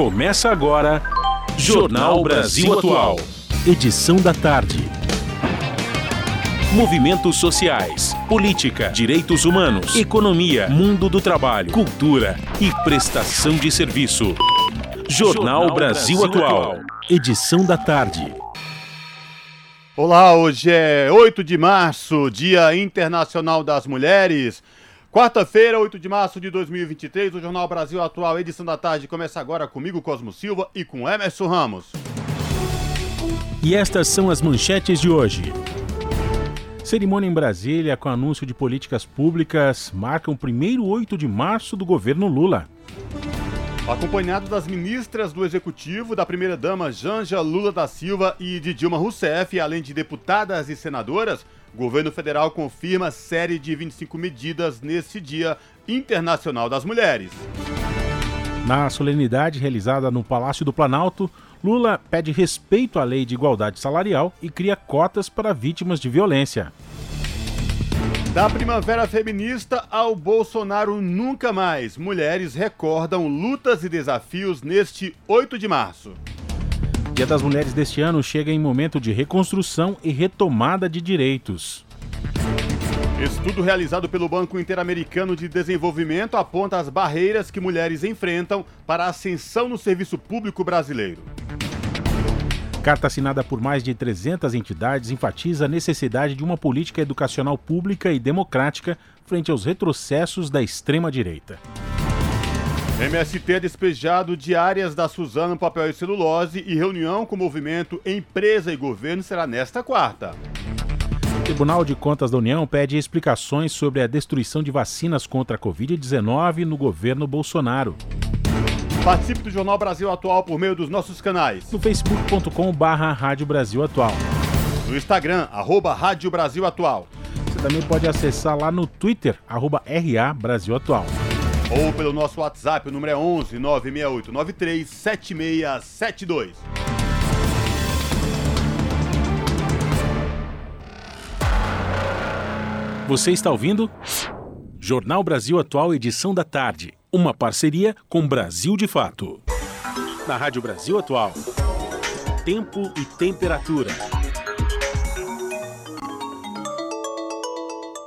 Começa agora Jornal Brasil Atual. Edição da tarde. Movimentos sociais, política, direitos humanos, economia, mundo do trabalho, cultura e prestação de serviço. Jornal Brasil Atual. Edição da tarde. Olá, hoje é 8 de março, Dia Internacional das Mulheres. Quarta-feira, 8 de março de 2023, o Jornal Brasil Atual, edição da tarde, começa agora comigo, Cosmo Silva, e com Emerson Ramos. E estas são as manchetes de hoje. Cerimônia em Brasília com anúncio de políticas públicas marca o primeiro 8 de março do governo Lula. Acompanhado das ministras do Executivo, da primeira-dama Janja Lula da Silva e de Dilma Rousseff, além de deputadas e senadoras, o governo federal confirma série de 25 medidas neste Dia Internacional das Mulheres. Na solenidade realizada no Palácio do Planalto, Lula pede respeito à lei de igualdade salarial e cria cotas para vítimas de violência. Da primavera feminista ao Bolsonaro nunca mais, mulheres recordam lutas e desafios neste 8 de março. Dia das Mulheres deste ano chega em momento de reconstrução e retomada de direitos. Estudo realizado pelo Banco Interamericano de Desenvolvimento aponta as barreiras que mulheres enfrentam para a ascensão no serviço público brasileiro. Carta assinada por mais de 300 entidades enfatiza a necessidade de uma política educacional pública e democrática frente aos retrocessos da extrema-direita. MST é despejado de áreas da Suzano Papel e Celulose e reunião com o movimento Empresa e Governo será nesta quarta. O Tribunal de Contas da União pede explicações sobre a destruição de vacinas contra a Covid-19 no governo Bolsonaro. Participe do Jornal Brasil Atual por meio dos nossos canais. No facebook.com barra Rádio Brasil Atual. No Instagram, arroba Rádio Brasil Atual. Você também pode acessar lá no Twitter, arroba RA Brasil Atual. Ou pelo nosso WhatsApp, o número é 11 968 93 7672. Você está ouvindo? Jornal Brasil Atual, edição da tarde. Uma parceria com Brasil de Fato. Na Rádio Brasil Atual. Tempo e temperatura.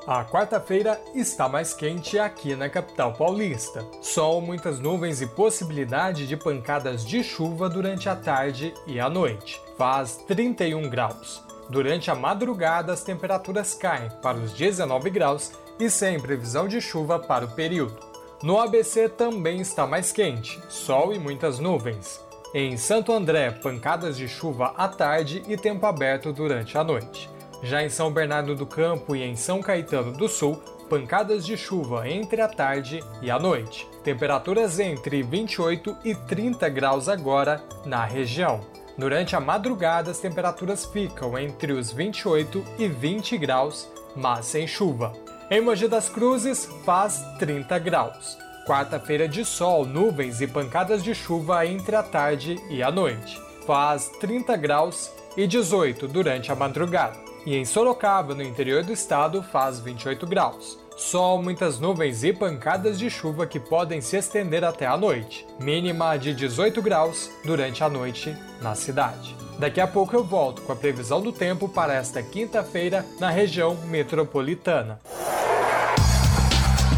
A quarta-feira está mais quente aqui na capital paulista. Sol, muitas nuvens e possibilidade de pancadas de chuva durante a tarde e a noite. Faz 31 graus. Durante a madrugada, as temperaturas caem para os 19 graus e sem previsão de chuva para o período. No ABC também está mais quente, sol e muitas nuvens. Em Santo André, pancadas de chuva à tarde e tempo aberto durante a noite. Já em São Bernardo do Campo e em São Caetano do Sul, pancadas de chuva entre a tarde e a noite. Temperaturas entre 28 e 30 graus agora na região. Durante a madrugada, as temperaturas ficam entre os 28 e 20 graus, mas sem chuva. Em Mogi das Cruzes, faz 30 graus. Quarta-feira de sol, nuvens e pancadas de chuva entre a tarde e a noite. Faz 30 graus e 18 durante a madrugada. E em Sorocaba, no interior do estado, faz 28 graus. Sol, muitas nuvens e pancadas de chuva que podem se estender até a noite. Mínima de 18 graus durante a noite na cidade. Daqui a pouco eu volto com a previsão do tempo para esta quinta-feira na região metropolitana.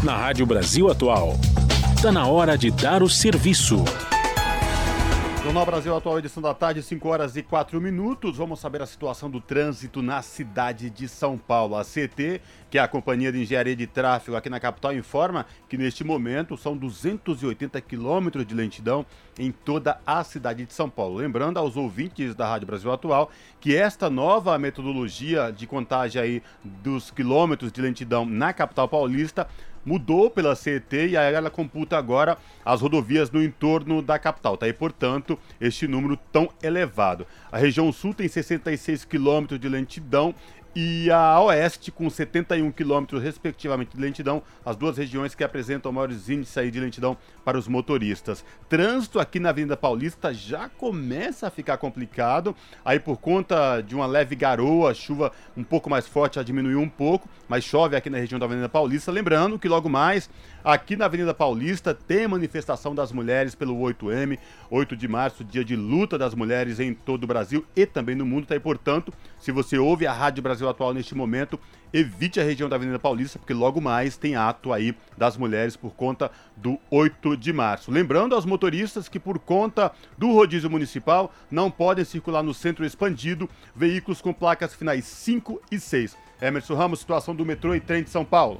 Na Rádio Brasil Atual. Está na hora de dar o serviço. Jornal Brasil Atual, edição da tarde, 5 horas e 4 minutos. Vamos saber a situação do trânsito na cidade de São Paulo. A CT, que é a Companhia de Engenharia de Tráfego aqui na capital, informa que neste momento são 280 quilômetros de lentidão em toda a cidade de São Paulo. Lembrando aos ouvintes da Rádio Brasil Atual que esta nova metodologia de contagem aí dos quilômetros de lentidão na capital paulista mudou pela CET e aí ela computa agora as rodovias no entorno da capital, tá? E portanto, este número tão elevado. A região sul tem 66 quilômetros de lentidão e a Oeste com 71 quilômetros, respectivamente, de lentidão, as duas regiões que apresentam maiores índices de lentidão para os motoristas. Trânsito aqui na Avenida Paulista já começa a ficar complicado, aí por conta de uma leve garoa, chuva um pouco mais forte já diminuiu um pouco, mas chove aqui na região da Avenida Paulista. Lembrando que logo mais, aqui na Avenida Paulista, tem manifestação das mulheres pelo 8M, 8 de março, dia de luta das mulheres em todo o Brasil e também no mundo. Tá? Portanto, se você ouve a Rádio Brasil Atual neste momento, evite a região da Avenida Paulista, porque logo mais tem ato aí das mulheres por conta do 8 de março. Lembrando aos motoristas que, por conta do rodízio municipal, não podem circular no centro expandido veículos com placas finais 5 e 6. Emerson Ramos, situação do metrô e trem de São Paulo.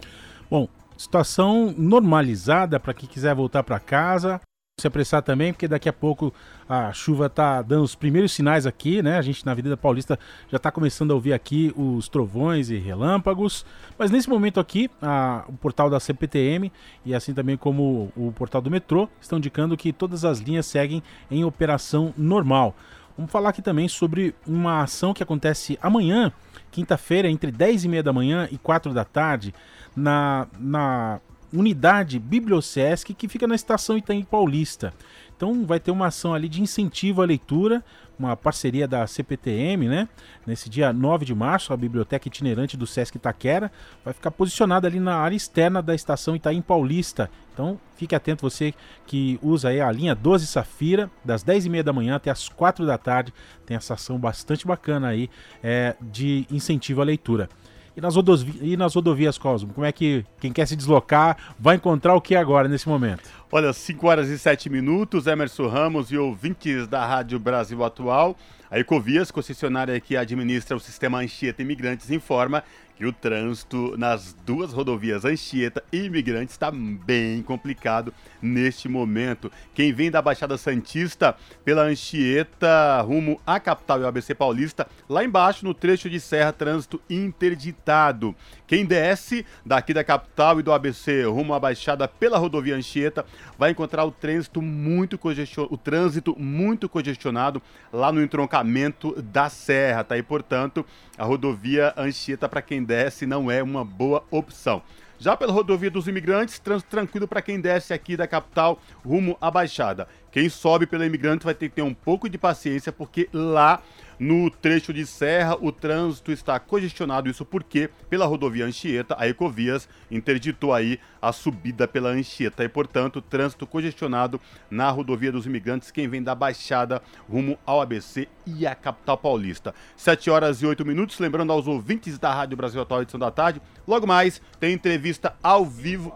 Bom, situação normalizada para quem quiser voltar para casa. Se apressar também, porque daqui a pouco a chuva está dando os primeiros sinais aqui, né? A gente na Avenida Paulista já está começando a ouvir aqui os trovões e relâmpagos. Mas nesse momento aqui, a, o portal da CPTM e assim também como o portal do metrô estão indicando que todas as linhas seguem em operação normal. Vamos falar aqui também sobre uma ação que acontece amanhã, quinta-feira, entre 10 e meia da manhã e 4 da tarde, na, na unidade Bibliosesc que fica na estação Itaim Paulista. Então vai ter uma ação ali de incentivo à leitura, uma parceria da CPTM, né? Nesse dia 9 de março, a Biblioteca Itinerante do Sesc Itaquera vai ficar posicionada ali na área externa da estação Itaim Paulista. Então fique atento você que usa a linha 12 Safira, das 10h30 da manhã até as 4 da tarde. Tem essa ação bastante bacana aí é, de incentivo à leitura. E nas, rodovias, e nas rodovias, Cosmo, como é que quem quer se deslocar vai encontrar o que agora, nesse momento? Olha, 5 horas e 7 minutos, Emerson Ramos e ouvintes da Rádio Brasil Atual. A Ecovias, concessionária que administra o sistema Anchieta Imigrantes, informa que o trânsito nas duas rodovias Anchieta e Imigrantes está bem complicado neste momento. Quem vem da Baixada Santista pela Anchieta rumo à capital e ao ABC Paulista, lá embaixo no trecho de serra, trânsito interditado. Quem desce daqui da capital e do ABC rumo à Baixada pela rodovia Anchieta vai encontrar o trânsito muito congestionado, o trânsito muito congestionado lá no entroncamento da serra, tá? E portanto, a rodovia Anchieta para quem desce não é uma boa opção. Já pela rodovia dos imigrantes, trânsito tranquilo para quem desce aqui da capital rumo à Baixada. Quem sobe pela imigrante vai ter que ter um pouco de paciência, porque lá no trecho de serra, o trânsito está congestionado, isso porque pela rodovia Anchieta, a Ecovias interditou aí a subida pela Anchieta. E, portanto, trânsito congestionado na rodovia dos imigrantes, quem vem da Baixada rumo ao ABC e à capital paulista. 7 horas e 8 minutos, lembrando aos ouvintes da Rádio Brasil Atual edição da tarde, logo mais tem entrevista ao vivo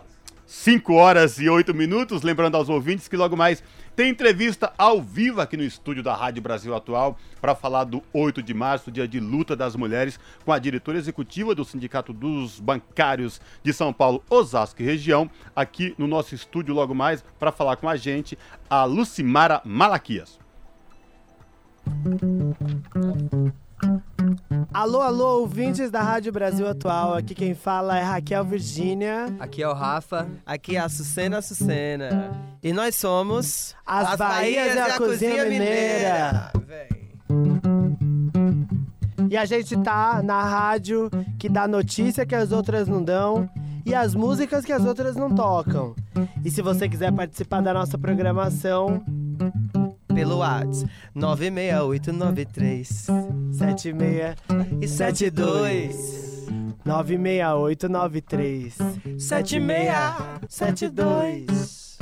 5 horas e 8 minutos. Lembrando aos ouvintes que logo mais tem entrevista ao vivo aqui no estúdio da Rádio Brasil Atual para falar do 8 de março, dia de luta das mulheres, com a diretora executiva do Sindicato dos Bancários de São Paulo, Osasco e região, aqui no nosso estúdio logo mais para falar com a gente, a Lucimara Malaquias. Alô, alô, ouvintes da Rádio Brasil Atual. Aqui quem fala é Raquel Virgínia. Aqui é o Rafa. Aqui é a Sucena Sucena. E nós somos as, as Bahias, e a, Cozinha, Cozinha Mineira. Mineira. E a gente tá na rádio que dá notícia que as outras não dão e as músicas que as outras não tocam. E se você quiser participar da nossa programação, pelo WhatsApp 96893 7672 96893 7672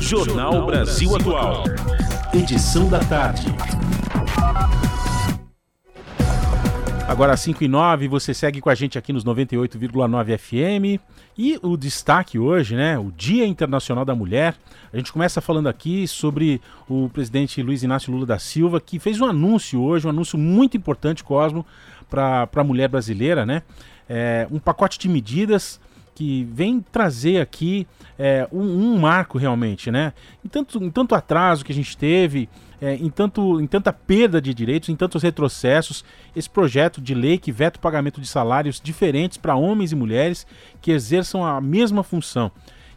Jornal Brasil Atual. Edição da tarde. Agora 5 e 9, você segue com a gente aqui nos 98,9 FM. E o destaque hoje, né? O Dia Internacional da Mulher. A gente começa falando aqui sobre o presidente Luiz Inácio Lula da Silva, que fez um anúncio hoje, um anúncio muito importante, Cosmo, para a mulher brasileira, né? É, um pacote de medidas que vem trazer aqui é, um, um, marco realmente, né? Em tanto, em tanto atraso que a gente teve, é, em, tanto, em tanta perda de direitos, em tantos retrocessos, esse projeto de lei que veta o pagamento de salários diferentes para homens e mulheres que exerçam a mesma função.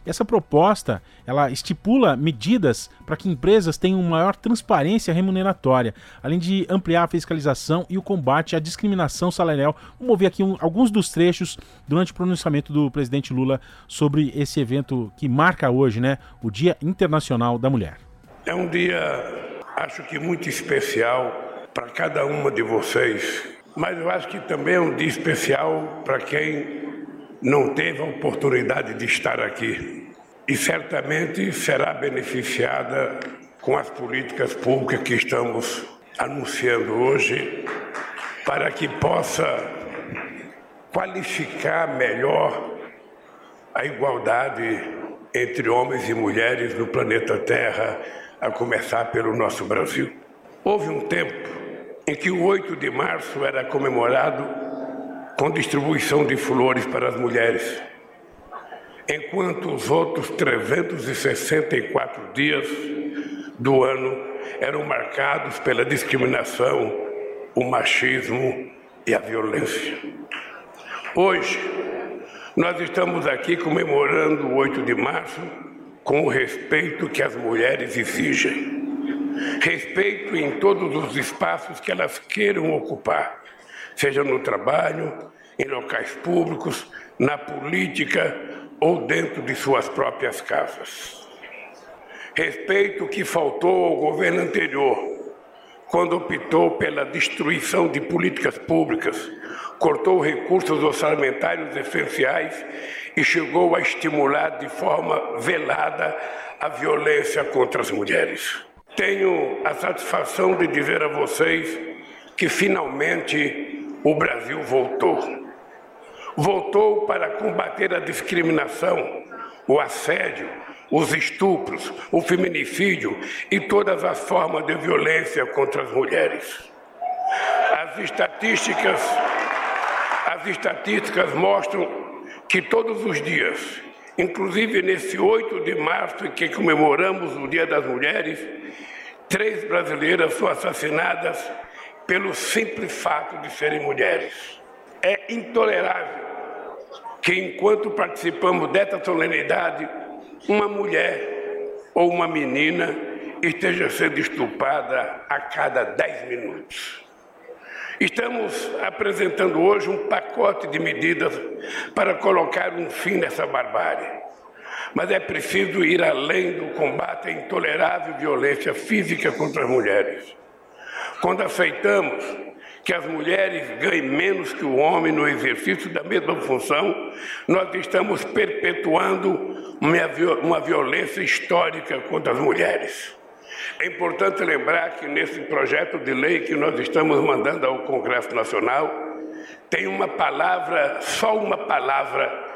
Essa proposta, ela estipula medidas para que empresas tenham maior transparência remuneratória, além de ampliar a fiscalização e o combate à discriminação salarial. Vamos ouvir aqui um, alguns dos trechos durante o pronunciamento do presidente Lula sobre esse evento que marca hoje, né, o Dia Internacional da Mulher. É um dia, acho que muito especial para cada uma de vocês, mas eu acho que também é um dia especial para quem não teve a oportunidade de estar aqui. E certamente será beneficiada com as políticas públicas que estamos anunciando hoje para que possa qualificar melhor a igualdade entre homens e mulheres no planeta Terra, a começar pelo nosso Brasil. Houve um tempo em que o 8 de março era comemorado com distribuição de flores para as mulheres, enquanto os outros 364 dias do ano eram marcados pela discriminação, o machismo e a violência. Hoje, nós estamos aqui comemorando o 8 de março com o respeito que as mulheres exigem. Respeito em todos os espaços que elas queiram ocupar seja no trabalho, em locais públicos, na política ou dentro de suas próprias casas. Respeito que faltou ao governo anterior, quando optou pela destruição de políticas públicas, cortou recursos orçamentários essenciais e chegou a estimular de forma velada a violência contra as mulheres. Tenho a satisfação de dizer a vocês que finalmente o Brasil voltou. Voltou para combater a discriminação, o assédio, os estupros, o feminicídio e todas as formas de violência contra as mulheres. As estatísticas, as estatísticas mostram que todos os dias, inclusive nesse 8 de março em que comemoramos o Dia das Mulheres, três brasileiras são assassinadas pelo simples fato de serem mulheres. É intolerável que, enquanto participamos dessa solenidade, uma mulher ou uma menina esteja sendo estuprada a cada dez minutos. Estamos apresentando hoje um pacote de medidas para colocar um fim nessa barbárie. Mas é preciso ir além do combate à intolerável violência física contra as mulheres. Quando aceitamos que as mulheres ganhem menos que o homem no exercício da mesma função, nós estamos perpetuando uma violência histórica contra as mulheres. É importante lembrar que nesse projeto de lei que nós estamos mandando ao Congresso Nacional, tem uma palavra, só uma palavra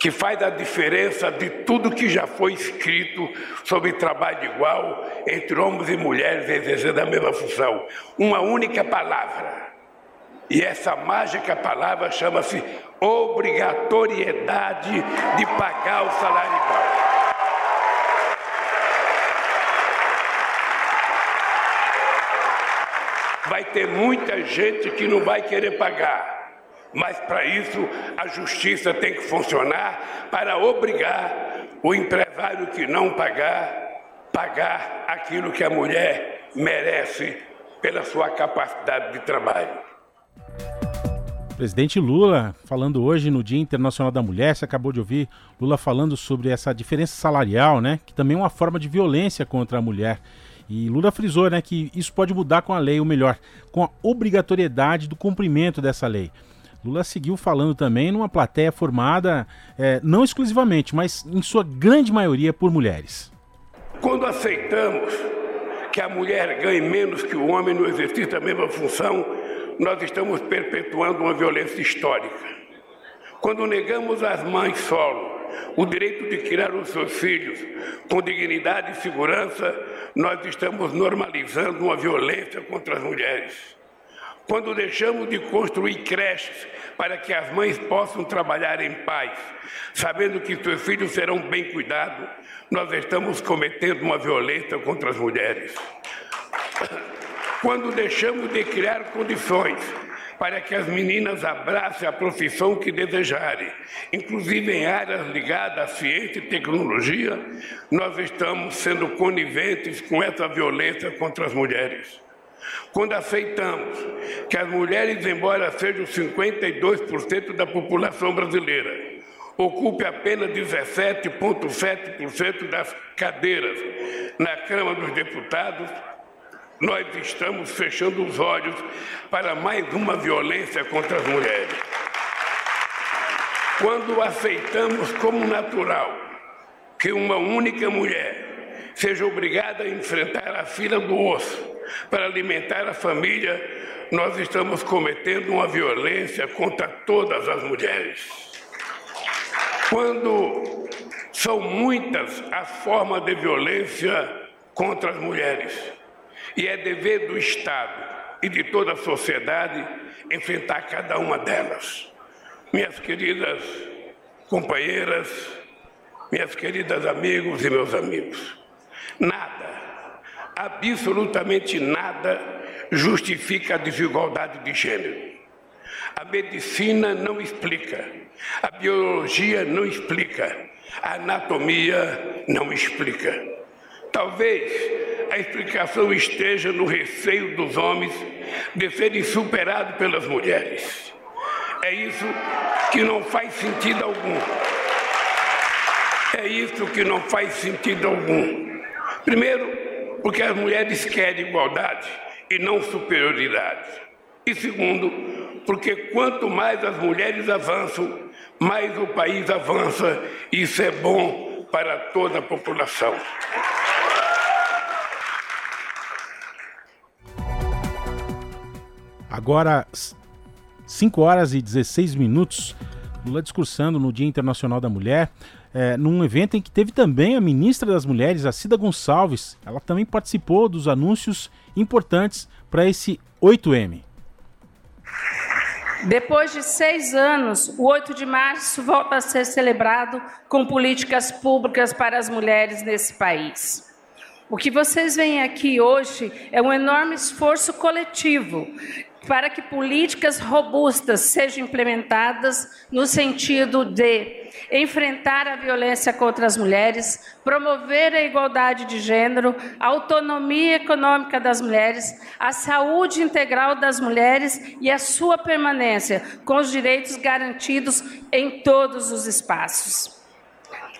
que faz a diferença de tudo que já foi escrito sobre trabalho igual entre homens e mulheres exercendo a mesma função. Uma única palavra. E essa mágica palavra chama-se obrigatoriedade de pagar o salário igual. Vai ter muita gente que não vai querer pagar. Mas para isso a justiça tem que funcionar para obrigar o empresário que não pagar, pagar aquilo que a mulher merece pela sua capacidade de trabalho. Presidente Lula falando hoje no Dia Internacional da Mulher, você acabou de ouvir Lula falando sobre essa diferença salarial, né, que também é uma forma de violência contra a mulher. E Lula frisou, né, que isso pode mudar com a lei, ou melhor, com a obrigatoriedade do cumprimento dessa lei. Lula seguiu falando também numa plateia formada é, não exclusivamente, mas em sua grande maioria por mulheres. Quando aceitamos que a mulher ganhe menos que o homem no exercício da mesma função, nós estamos perpetuando uma violência histórica. Quando negamos às mães solo o direito de criar os seus filhos com dignidade e segurança, nós estamos normalizando uma violência contra as mulheres. Quando deixamos de construir creches para que as mães possam trabalhar em paz, sabendo que seus filhos serão bem cuidados, nós estamos cometendo uma violência contra as mulheres. Quando deixamos de criar condições para que as meninas abracem a profissão que desejarem, inclusive em áreas ligadas à ciência e tecnologia, nós estamos sendo coniventes com essa violência contra as mulheres. Quando aceitamos que as mulheres, embora sejam 52% da população brasileira, ocupe apenas 17,7% das cadeiras na Câmara dos Deputados, nós estamos fechando os olhos para mais uma violência contra as mulheres. Quando aceitamos como natural que uma única mulher seja obrigada a enfrentar a fila do osso para alimentar a família, nós estamos cometendo uma violência contra todas as mulheres. Quando são muitas as formas de violência contra as mulheres, e é dever do Estado e de toda a sociedade enfrentar cada uma delas. Minhas queridas companheiras, minhas queridas amigos e meus amigos, nada, absolutamente nada justifica a desigualdade de gênero. A medicina não explica, a biologia não explica, a anatomia não explica. Talvez a explicação esteja no receio dos homens de serem superados pelas mulheres. É isso que não faz sentido algum. É isso que não faz sentido algum. Primeiro, porque as mulheres querem igualdade e não superioridade. E segundo, porque quanto mais as mulheres avançam, mais o país avança. E isso é bom para toda a população. Agora, 5 horas e 16 minutos, Lula discursando no Dia Internacional da Mulher, é, num evento em que teve também a ministra das Mulheres, a Cida Gonçalves. Ela também participou dos anúncios importantes para esse 8M. Depois de seis anos, o 8 de março volta a ser celebrado com políticas públicas para as mulheres nesse país. O que vocês veem aqui hoje é um enorme esforço coletivo para que políticas robustas sejam implementadas no sentido de enfrentar a violência contra as mulheres, promover a igualdade de gênero, a autonomia econômica das mulheres, a saúde integral das mulheres e a sua permanência com os direitos garantidos em todos os espaços.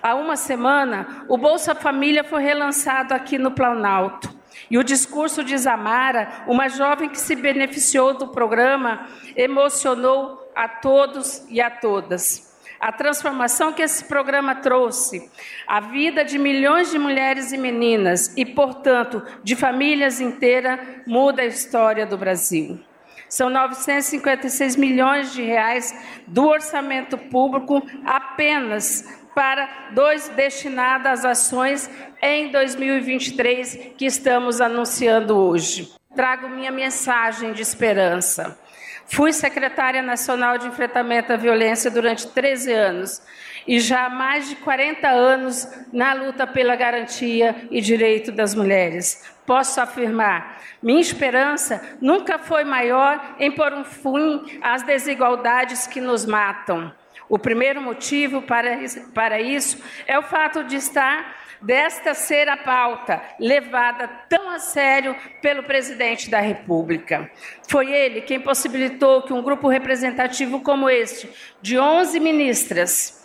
Há uma semana, o Bolsa Família foi relançado aqui no Planalto. E o discurso de Zamara, uma jovem que se beneficiou do programa, emocionou a todos e a todas. A transformação que esse programa trouxe, a vida de milhões de mulheres e meninas e, portanto, de famílias inteiras, muda a história do Brasil. São 956 milhões de reais do orçamento público apenas para dois destinados às ações em 2023 que estamos anunciando hoje. Trago minha mensagem de esperança. Fui secretária nacional de enfrentamento à violência durante 13 anos e já há mais de 40 anos na luta pela garantia e direito das mulheres. Posso afirmar, minha esperança nunca foi maior em pôr um fim às desigualdades que nos matam. O primeiro motivo para, para isso é o fato de estar desta ser a pauta levada tão a sério pelo presidente da República. Foi ele quem possibilitou que um grupo representativo como este, de 11 ministras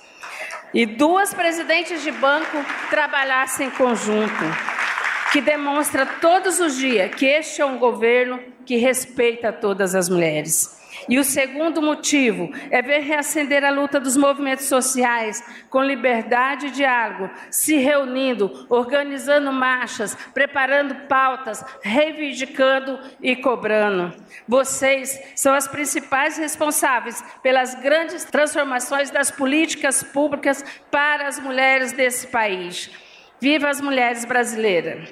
e duas presidentes de banco, trabalhassem em conjunto, que demonstra todos os dias que este é um governo que respeita todas as mulheres. E o segundo motivo é ver reacender a luta dos movimentos sociais com liberdade e diálogo, se reunindo, organizando marchas, preparando pautas, reivindicando e cobrando. Vocês são as principais responsáveis pelas grandes transformações das políticas públicas para as mulheres desse país. Viva as mulheres brasileiras!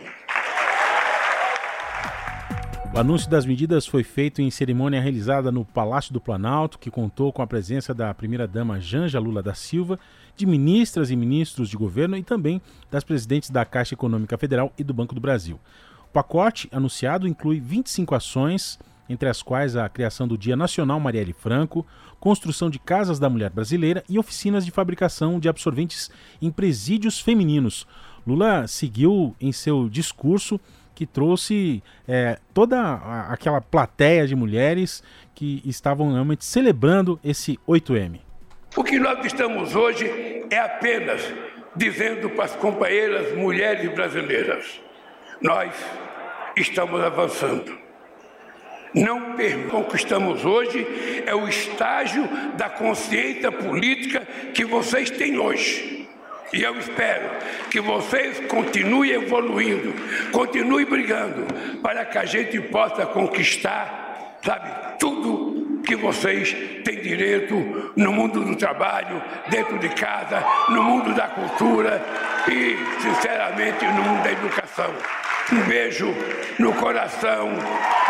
O anúncio das medidas foi feito em cerimônia realizada no Palácio do Planalto, que contou com a presença da primeira-dama Janja Lula da Silva, de ministras e ministros de governo e também das presidentes da Caixa Econômica Federal e do Banco do Brasil. O pacote anunciado inclui 25 ações entre as quais a criação do Dia Nacional Marielle Franco, construção de casas da mulher brasileira e oficinas de fabricação de absorventes em presídios femininos. Lula seguiu em seu discurso que trouxe é, toda aquela plateia de mulheres que estavam realmente celebrando esse 8M. O que nós estamos hoje é apenas dizendo para as companheiras mulheres brasileiras: nós estamos avançando. Não conquistamos hoje é o estágio da consciência política que vocês têm hoje. E eu espero que vocês continuem evoluindo, continuem brigando, para que a gente possa conquistar, sabe, tudo que vocês têm direito no mundo do trabalho, dentro de casa, no mundo da cultura e, sinceramente, no mundo da educação. Um beijo no coração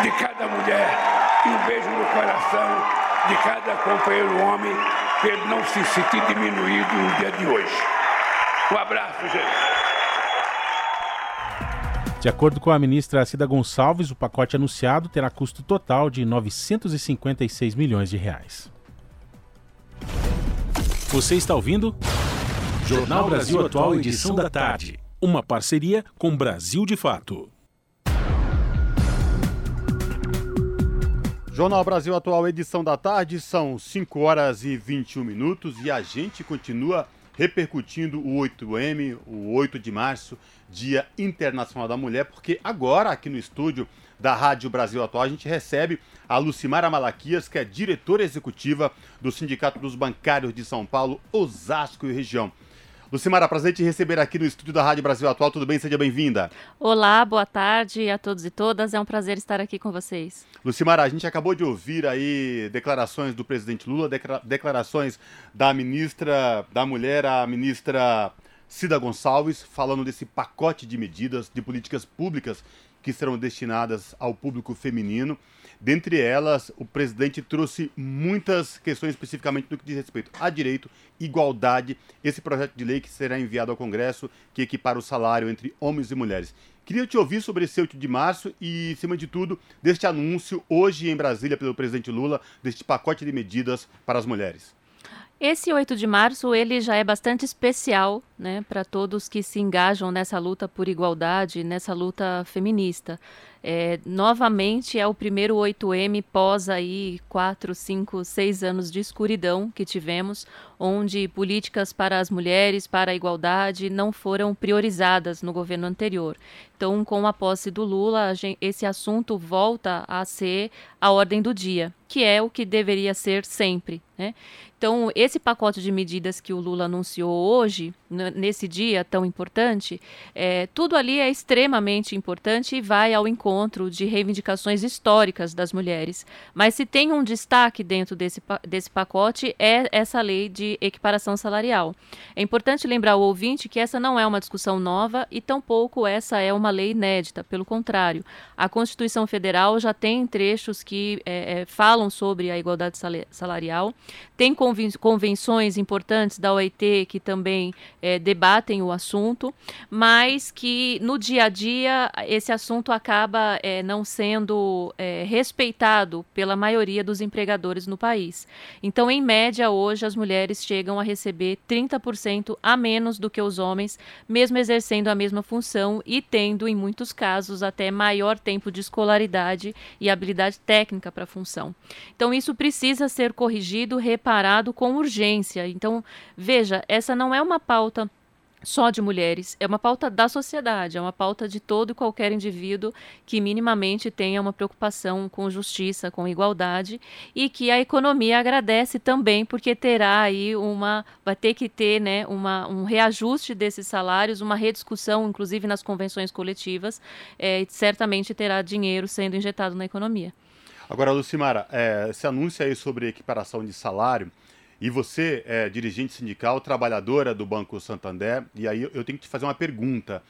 de cada mulher e um beijo no coração de cada companheiro homem, ele não se sentir diminuído no dia de hoje. Um abraço, gente. De acordo com a ministra Cida Gonçalves, o pacote anunciado terá custo total de 956 milhões de reais. Você está ouvindo? Jornal Brasil Atual, edição da tarde. Uma parceria com Brasil de Fato. Jornal Brasil Atual, edição da tarde, são 5 horas e 21 minutos e a gente continua repercutindo o 8M, o 8 de março, Dia Internacional da Mulher, porque agora aqui no estúdio da Rádio Brasil Atual a gente recebe a Lucimara Malaquias, que é diretora executiva do Sindicato dos Bancários de São Paulo, Osasco e região. Lucimara, prazer te receber aqui no estúdio da Rádio Brasil Atual. Tudo bem? Seja bem-vinda. Olá, boa tarde a todos e todas. É um prazer estar aqui com vocês. Lucimara, a gente acabou de ouvir aí declarações do presidente Lula, declarações da ministra da Mulher, a ministra Cida Gonçalves, falando desse pacote de medidas, de políticas públicas que serão destinadas ao público feminino. Dentre elas, o presidente trouxe muitas questões especificamente no que diz respeito a direito, igualdade, esse projeto de lei que será enviado ao Congresso, que equipara o salário entre homens e mulheres. Queria te ouvir sobre esse 8 de março e, acima de tudo, deste anúncio hoje em Brasília pelo presidente Lula, deste pacote de medidas para as mulheres. Esse 8 de março ele já é bastante especial né, para todos que se engajam nessa luta por igualdade, nessa luta feminista. É, novamente é o primeiro 8M pós aí quatro, cinco, seis anos de escuridão que tivemos, onde políticas para as mulheres, para a igualdade, não foram priorizadas no governo anterior. Então, com a posse do Lula, esse assunto volta a ser a ordem do dia, que é o que deveria ser sempre. Né? Então, esse pacote de medidas que o Lula anunciou hoje, nesse dia tão importante, é, tudo ali é extremamente importante e vai ao encontro de reivindicações históricas das mulheres. Mas se tem um destaque dentro desse, desse pacote, é essa lei de equiparação salarial. É importante lembrar ao ouvinte que essa não é uma discussão nova e tampouco essa é uma lei inédita. Pelo contrário, a Constituição Federal já tem trechos que é, é, falam sobre a igualdade salarial, tem convenções importantes da OIT que também é, debatem o assunto, mas que no dia a dia esse assunto acaba é, não sendo é, respeitado pela maioria dos empregadores no país. Então, em média, hoje as mulheres chegam a receber 30% a menos do que os homens, mesmo exercendo a mesma função e tendo, em muitos casos, até maior tempo de escolaridade e habilidade técnica para a função. Então, isso precisa ser corrigido, reparado com urgência. Então, veja, essa não é uma pauta só de mulheres, é uma pauta da sociedade, é uma pauta de todo e qualquer indivíduo que minimamente tenha uma preocupação com justiça, com igualdade e que a economia agradece também porque terá aí uma, vai ter que ter, né, uma, um reajuste desses salários, uma rediscussão, inclusive nas convenções coletivas, é, certamente terá dinheiro sendo injetado na economia. Agora, Lucimara, é, esse anúncio aí sobre equiparação de salário, e você é dirigente sindical, trabalhadora do Banco Santander, e aí eu tenho que te fazer uma pergunta.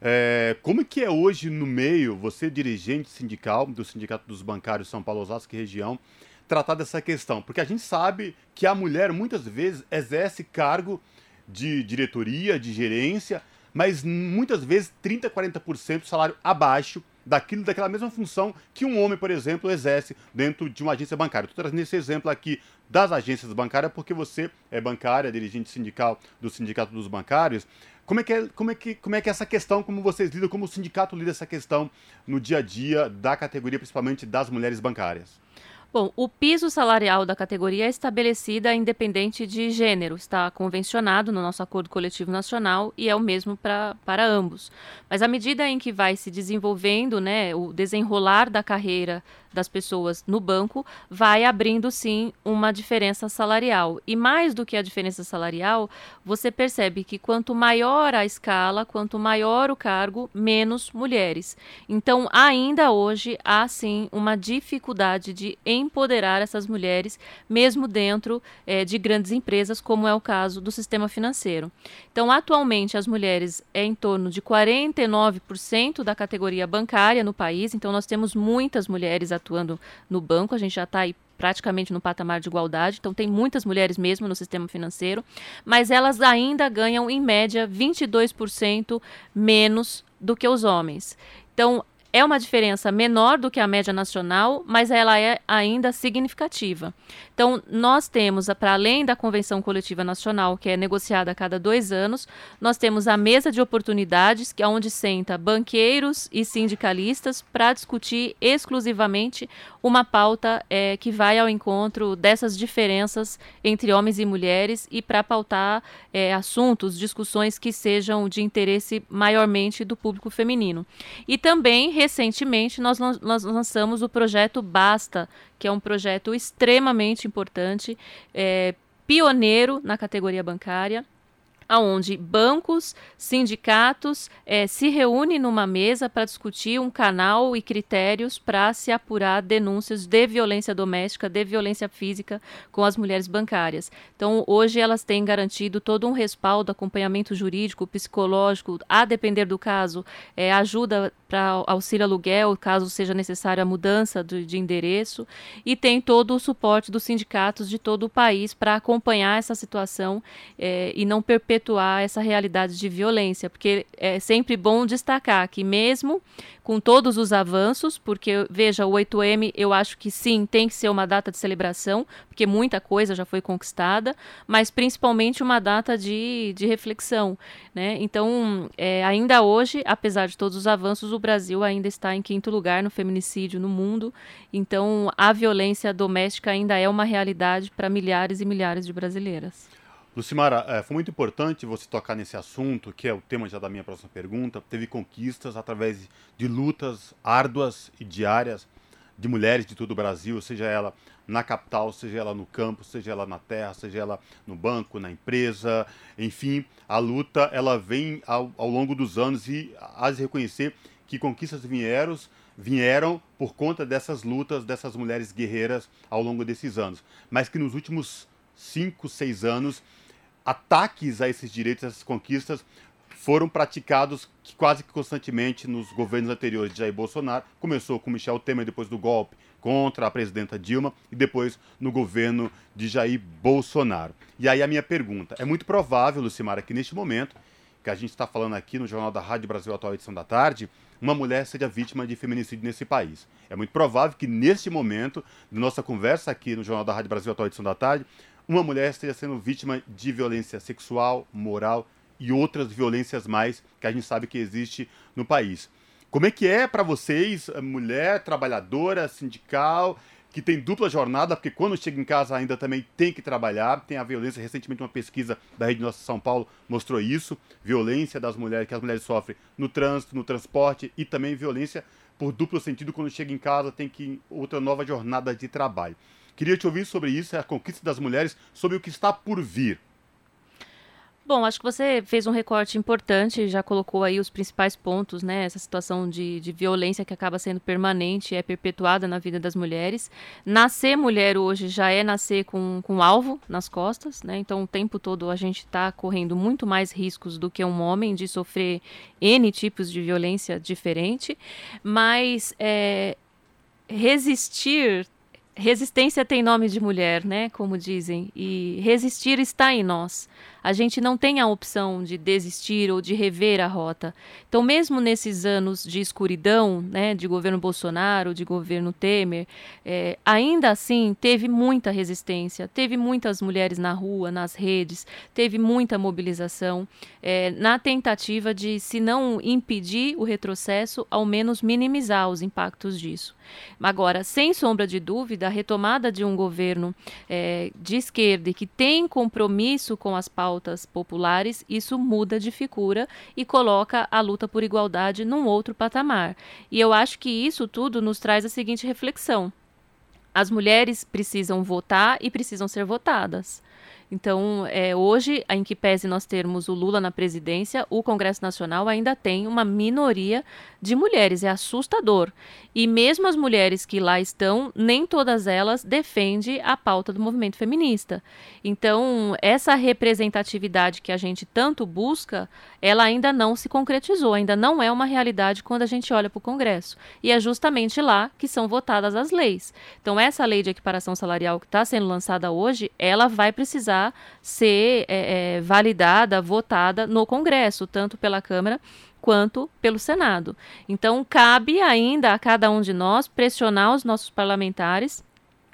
É, como que é hoje no meio, você dirigente sindical do Sindicato dos Bancários São Paulo, Osasco e região, tratar dessa questão? Porque a gente sabe que a mulher muitas vezes exerce cargo de diretoria, de gerência, mas muitas vezes 30, 40% salário abaixo daquilo, daquela mesma função que um homem, por exemplo, exerce dentro de uma agência bancária. Estou trazendo esse exemplo aqui das agências bancárias porque você é bancária, dirigente sindical do Sindicato dos Bancários. Como é, que é, como, é que, como é que é essa questão, como vocês lidam, como o sindicato lida essa questão no dia a dia da categoria, principalmente das mulheres bancárias? Bom, o piso salarial da categoria é estabelecida independente de gênero, está convencionado no nosso acordo coletivo nacional e é o mesmo pra, para ambos. Mas à medida em que vai se desenvolvendo, né, o desenrolar da carreira das pessoas no banco, vai abrindo sim uma diferença salarial. E mais do que a diferença salarial, você percebe que quanto maior a escala, quanto maior o cargo, menos mulheres. Então, ainda hoje há sim uma dificuldade de empoderar essas mulheres, mesmo dentro é, de grandes empresas, como é o caso do sistema financeiro. Então, atualmente, as mulheres é em torno de 49% da categoria bancária no país, então nós temos muitas mulheres atuando no banco, a gente já está aí praticamente no patamar de igualdade, então tem muitas mulheres mesmo no sistema financeiro, mas elas ainda ganham em média 22% menos do que os homens. Então, é uma diferença menor do que a média nacional, mas ela é ainda significativa. Então, nós temos, para além da Convenção Coletiva Nacional, que é negociada a cada dois anos, nós temos a mesa de oportunidades, que é onde senta banqueiros e sindicalistas para discutir exclusivamente uma pauta é, que vai ao encontro dessas diferenças entre homens e mulheres e para pautar é, assuntos, discussões que sejam de interesse maiormente do público feminino. E também recentemente nós, lançamos o projeto Basta, que é um projeto extremamente importante, é, pioneiro na categoria bancária aonde bancos, sindicatos eh, se reúnem numa mesa para discutir um canal e critérios para se apurar denúncias de violência doméstica, de violência física com as mulheres bancárias. Então, hoje elas têm garantido todo um respaldo, acompanhamento jurídico, psicológico, a depender do caso, eh, ajuda para auxílio aluguel, caso seja necessária a mudança de, de endereço, e tem todo o suporte dos sindicatos de todo o país para acompanhar essa situação eh, e não perpetuar perpetuar essa realidade de violência, porque é sempre bom destacar que mesmo com todos os avanços, porque veja, o 8M eu acho que sim, tem que ser uma data de celebração, porque muita coisa já foi conquistada, mas principalmente uma data de, de reflexão. Né? Então, é, ainda hoje, apesar de todos os avanços, o Brasil ainda está em quinto lugar no feminicídio no mundo, então a violência doméstica ainda é uma realidade para milhares e milhares de brasileiras. Lucimara, é, foi muito importante você tocar nesse assunto, que é o tema já da minha próxima pergunta. Teve conquistas através de lutas árduas e diárias de mulheres de todo o Brasil, seja ela na capital, seja ela no campo, seja ela na terra, seja ela no banco, na empresa, enfim, a luta ela vem ao, ao longo dos anos e há de reconhecer que conquistas vieram, vieram por conta dessas lutas dessas mulheres guerreiras ao longo desses anos, mas que nos últimos cinco, seis anos ataques a esses direitos, a essas conquistas, foram praticados quase que constantemente nos governos anteriores de Jair Bolsonaro. Começou com Michel Temer depois do golpe contra a presidenta Dilma e depois no governo de Jair Bolsonaro. E aí a minha pergunta: é muito provável, Lucimara, que neste momento que a gente está falando aqui no Jornal da Rádio Brasil Atual, edição da tarde, uma mulher seja vítima de feminicídio nesse país. É muito provável que neste momento de nossa conversa aqui no Jornal da Rádio Brasil Atual, edição da tarde, uma mulher esteja sendo vítima de violência sexual, moral e outras violências mais que a gente sabe que existe no país. Como é que é para vocês, mulher trabalhadora, sindical, que tem dupla jornada, porque quando chega em casa ainda também tem que trabalhar, tem a violência. Recentemente uma pesquisa da Rede Nossa São Paulo mostrou isso, violência das mulheres que as mulheres sofrem no trânsito, no transporte e também violência por duplo sentido quando chega em casa, tem que outra nova jornada de trabalho. Queria te ouvir sobre isso, a conquista das mulheres, sobre o que está por vir. Bom, acho que você fez um recorte importante, já colocou aí os principais pontos, né? Essa situação de, de violência que acaba sendo permanente, é perpetuada na vida das mulheres. Nascer mulher hoje já é nascer com, com alvo nas costas, né? Então, o tempo todo a gente está correndo muito mais riscos do que um homem de sofrer N tipos de violência diferente, mas é, resistir Resistência tem nome de mulher, né? Como dizem. E resistir está em nós. A gente não tem a opção de desistir ou de rever a rota. Então, mesmo nesses anos de escuridão, né, de governo Bolsonaro, de governo Temer, é, ainda assim teve muita resistência, teve muitas mulheres na rua, nas redes, teve muita mobilização, é, na tentativa de, se não impedir o retrocesso, ao menos minimizar os impactos disso. Agora, sem sombra de dúvida, a retomada de um governo é, de esquerda que tem compromisso com as pautas populares, isso muda de figura e coloca a luta por igualdade num outro patamar. E eu acho que isso tudo nos traz a seguinte reflexão. As mulheres precisam votar e precisam ser votadas. Então, é, hoje, em que pese nós termos o Lula na presidência, o Congresso Nacional ainda tem uma minoria de mulheres. É assustador. E mesmo as mulheres que lá estão, nem todas elas defendem a pauta do movimento feminista. Então, essa representatividade que a gente tanto busca, ela ainda não se concretizou, ainda não é uma realidade quando a gente olha para o Congresso. E é justamente lá que são votadas as leis. Então, essa lei de equiparação salarial que está sendo lançada hoje, ela vai precisar precisar ser é, é, validada, votada no Congresso, tanto pela Câmara quanto pelo Senado. Então, cabe ainda a cada um de nós pressionar os nossos parlamentares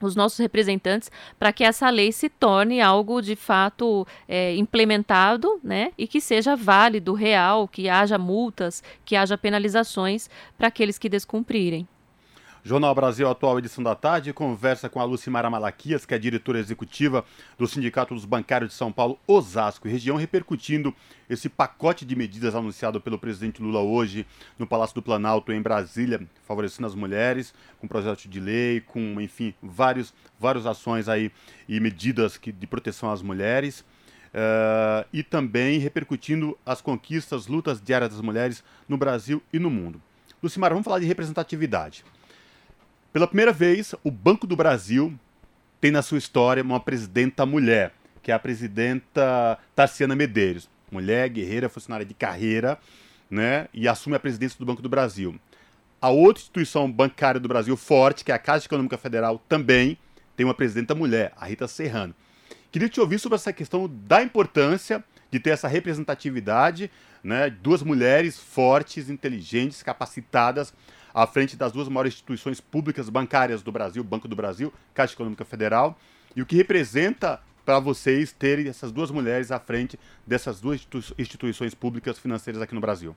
os nossos representantes para que essa lei se torne algo de fato é, implementado né, e que seja válido, real, que haja multas, que haja penalizações para aqueles que descumprirem. Jornal Brasil Atual, edição da tarde, conversa com a Lucimara Malaquias, que é diretora executiva do Sindicato dos Bancários de São Paulo, Osasco e região, repercutindo esse pacote de medidas anunciado pelo presidente Lula hoje no Palácio do Planalto, em Brasília, favorecendo as mulheres, com projeto de lei, com, enfim, vários, várias ações aí e medidas que, de proteção às mulheres. Uh, e também repercutindo as conquistas, lutas diárias das mulheres no Brasil e no mundo. Lucimara, vamos falar de representatividade. Pela primeira vez, o Banco do Brasil tem na sua história uma presidenta mulher, que é a presidenta Tarciana Medeiros. Mulher, guerreira, funcionária de carreira, né? E assume a presidência do Banco do Brasil. A outra instituição bancária do Brasil forte, que é a Caixa Econômica Federal, também tem uma presidenta mulher, a Rita Serrano. Queria te ouvir sobre essa questão da importância de ter essa representatividade, né? Duas mulheres fortes, inteligentes, capacitadas à frente das duas maiores instituições públicas bancárias do Brasil, Banco do Brasil, Caixa Econômica Federal, e o que representa para vocês terem essas duas mulheres à frente dessas duas instituições públicas financeiras aqui no Brasil?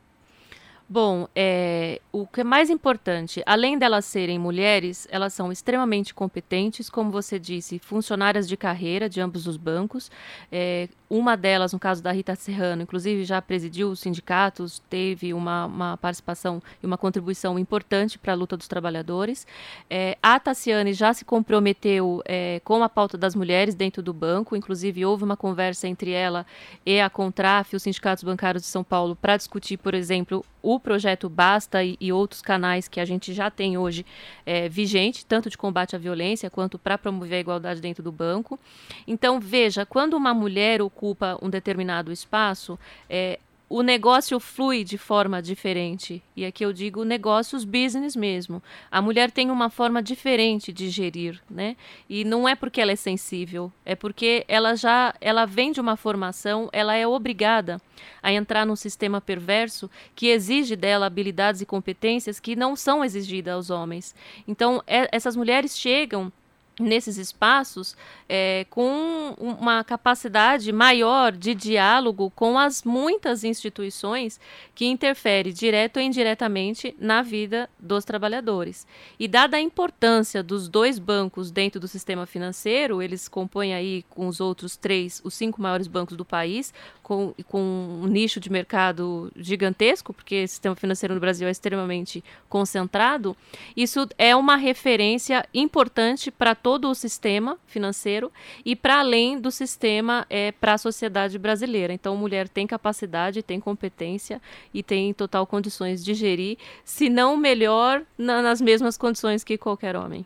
Bom, é, o que é mais importante, além delas serem mulheres, elas são extremamente competentes, como você disse, funcionárias de carreira de ambos os bancos. É, uma delas, no caso da Rita Serrano, inclusive já presidiu os sindicatos, teve uma, uma participação e uma contribuição importante para a luta dos trabalhadores. É, a Tassiane já se comprometeu é, com a pauta das mulheres dentro do banco, inclusive houve uma conversa entre ela e a Contraf, os sindicatos bancários de São Paulo, para discutir, por exemplo, o projeto Basta e, e, outros canais que a gente já tem hoje é, vigente, tanto de combate à violência quanto para promover a igualdade dentro do banco. Então, veja, quando uma mulher ocupa um determinado espaço, é, o negócio flui de forma diferente. E aqui eu digo negócios business mesmo. A mulher tem uma forma diferente de gerir, né? E não é porque ela é sensível, é porque ela já ela vem de uma formação, ela é obrigada a entrar num sistema perverso que exige dela habilidades e competências que não são exigidas aos homens. Então, é, essas mulheres chegam nesses espaços é, com uma capacidade maior de diálogo com as muitas instituições que interferem direto ou indiretamente na vida dos trabalhadores. E dada a importância dos dois bancos dentro do sistema financeiro, eles compõem aí com os outros três os cinco maiores bancos do país, com, com um nicho de mercado gigantesco, porque o sistema financeiro no Brasil é extremamente concentrado, isso é uma referência importante para todo o sistema financeiro e para além do sistema é, para a sociedade brasileira. Então, mulher tem capacidade, tem competência e tem total condições de gerir, se não melhor, na, nas mesmas condições que qualquer homem.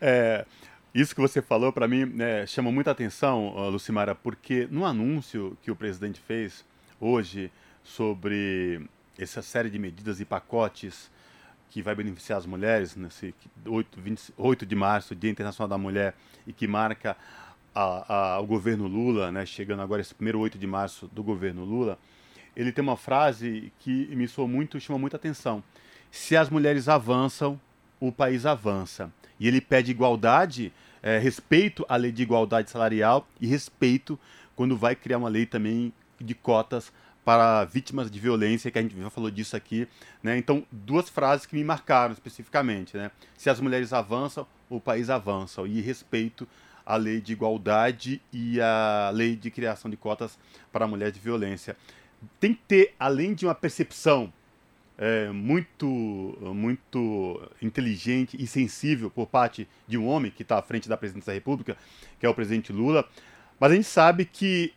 É, isso que você falou para mim né, chama muita atenção, Lucimara, porque no anúncio que o presidente fez hoje sobre essa série de medidas e pacotes que vai beneficiar as mulheres nesse 8, 20, 8 de março, Dia Internacional da Mulher, e que marca a, ao governo Lula, né, chegando agora esse primeiro 8 de março do governo Lula, ele tem uma frase que me soou muito, chama muita atenção. Se as mulheres avançam, o país avança. E ele pede igualdade, é, respeito à lei de igualdade salarial e respeito quando vai criar uma lei também de cotas para vítimas de violência, que a gente já falou disso aqui. Né? Então, duas frases que me marcaram especificamente. Né? Se as mulheres avançam, o país avança. E respeito à lei de igualdade e à lei de criação de cotas para mulheres de violência. Tem que ter, além de uma percepção é, muito, muito inteligente e sensível por parte de um homem que está à frente da presidência da República, que é o presidente Lula, mas a gente sabe que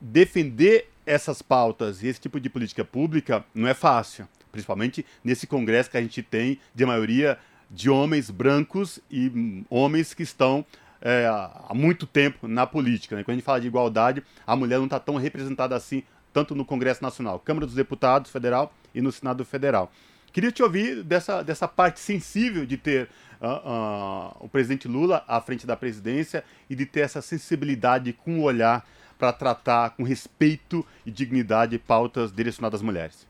defender essas pautas e esse tipo de política pública não é fácil, principalmente nesse congresso que a gente tem de maioria de homens brancos e homens que estão é, há muito tempo na política. Né? Quando a gente fala de igualdade, a mulher não está tão representada assim, tanto no Congresso Nacional, Câmara dos Deputados Federal e no Senado Federal. Queria te ouvir dessa, dessa parte sensível de ter uh, uh, o presidente Lula à frente da presidência e de ter essa sensibilidade com o olhar para tratar com respeito e dignidade pautas direcionadas às mulheres.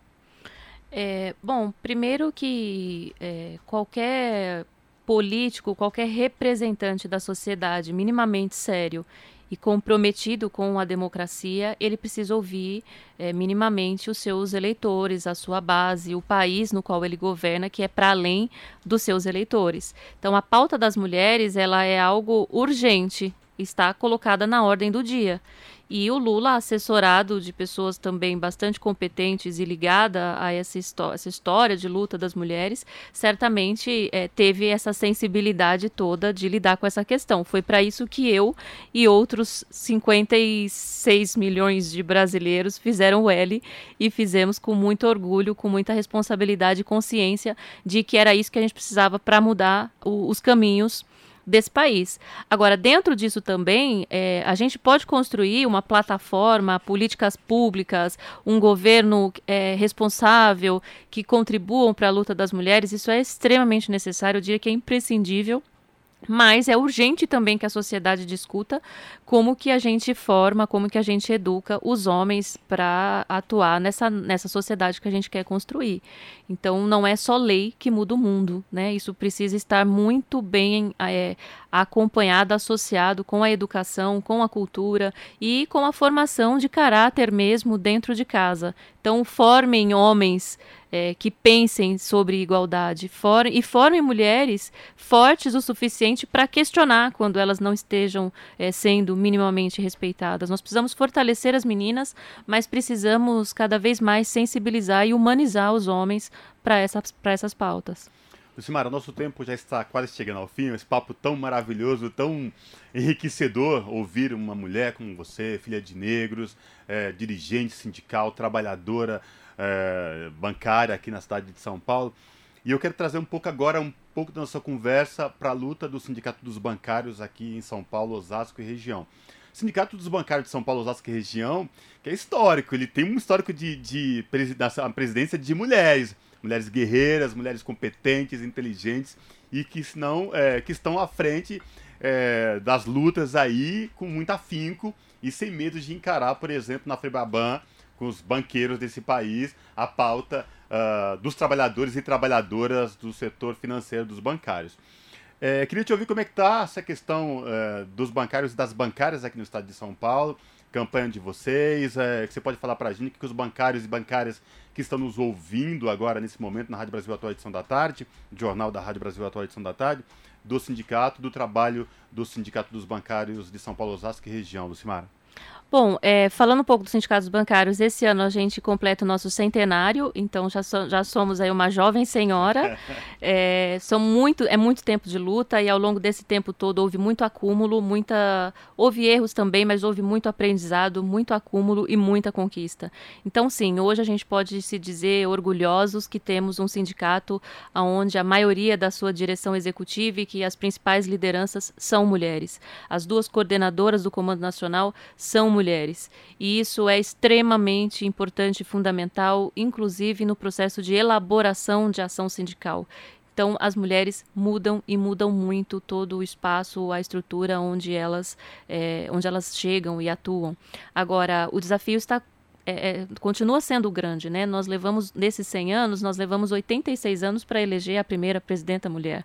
É, bom, primeiro que é, qualquer político, qualquer representante da sociedade minimamente sério e comprometido com a democracia, ele precisa ouvir é, minimamente os seus eleitores, a sua base, o país no qual ele governa, que é para além dos seus eleitores. Então, a pauta das mulheres ela é algo urgente, está colocada na ordem do dia. E o Lula, assessorado de pessoas também bastante competentes e ligada a essa, essa história de luta das mulheres, certamente é, teve essa sensibilidade toda de lidar com essa questão. Foi para isso que eu e outros 56 milhões de brasileiros fizeram o L e fizemos com muito orgulho, com muita responsabilidade e consciência de que era isso que a gente precisava para mudar o, os caminhos desse país. Agora, dentro disso também, é, a gente pode construir uma plataforma, políticas públicas, um governo é, responsável que contribuam para a luta das mulheres. Isso é extremamente necessário, eu diria que é imprescindível mas é urgente também que a sociedade discuta como que a gente forma, como que a gente educa os homens para atuar nessa, nessa sociedade que a gente quer construir. Então não é só lei que muda o mundo, né? Isso precisa estar muito bem é, acompanhado, associado com a educação, com a cultura e com a formação de caráter mesmo dentro de casa. Então formem homens é, que pensem sobre igualdade for, e formem mulheres fortes o suficiente para questionar quando elas não estejam é, sendo minimamente respeitadas. Nós precisamos fortalecer as meninas, mas precisamos cada vez mais sensibilizar e humanizar os homens para essas, essas pautas. Lucimara, nosso tempo já está quase chegando ao fim. Esse papo tão maravilhoso, tão enriquecedor ouvir uma mulher como você, filha de negros, é, dirigente sindical, trabalhadora é, bancária aqui na cidade de São Paulo. E eu quero trazer um pouco agora, um pouco da nossa conversa para a luta do Sindicato dos Bancários aqui em São Paulo, Osasco e região. O Sindicato dos Bancários de São Paulo, Osasco e região, que é histórico, ele tem um histórico de, de, presidência de mulheres mulheres guerreiras, mulheres competentes, inteligentes e que, não, é, que estão à frente é, das lutas aí com muito afinco e sem medo de encarar, por exemplo, na Febraban, com os banqueiros desse país, a pauta uh, dos trabalhadores e trabalhadoras do setor financeiro dos bancários. É, queria te ouvir como é que está essa questão uh, dos bancários e das bancárias aqui no estado de São Paulo, campanha de vocês, é, que você pode falar para a gente que os bancários e bancárias que estão nos ouvindo agora nesse momento na Rádio Brasil Atual Edição da Tarde, Jornal da Rádio Brasil Atual Edição da Tarde, do sindicato, do trabalho do Sindicato dos Bancários de São Paulo, Osasco e região, Lucimara. Bom, é, falando um pouco dos sindicatos bancários, esse ano a gente completa o nosso centenário, então já, so, já somos aí uma jovem senhora. É, são muito, é muito tempo de luta e ao longo desse tempo todo houve muito acúmulo, muita, houve erros também, mas houve muito aprendizado, muito acúmulo e muita conquista. Então, sim, hoje a gente pode se dizer orgulhosos que temos um sindicato onde a maioria da sua direção executiva e que as principais lideranças são mulheres. As duas coordenadoras do Comando Nacional são mulheres. E isso é extremamente importante e fundamental, inclusive no processo de elaboração de ação sindical. Então, as mulheres mudam e mudam muito todo o espaço, a estrutura onde elas, é, onde elas chegam e atuam. Agora, o desafio está é, é, continua sendo grande, né? Nós levamos, nesses 100 anos, nós levamos 86 anos para eleger a primeira presidenta mulher.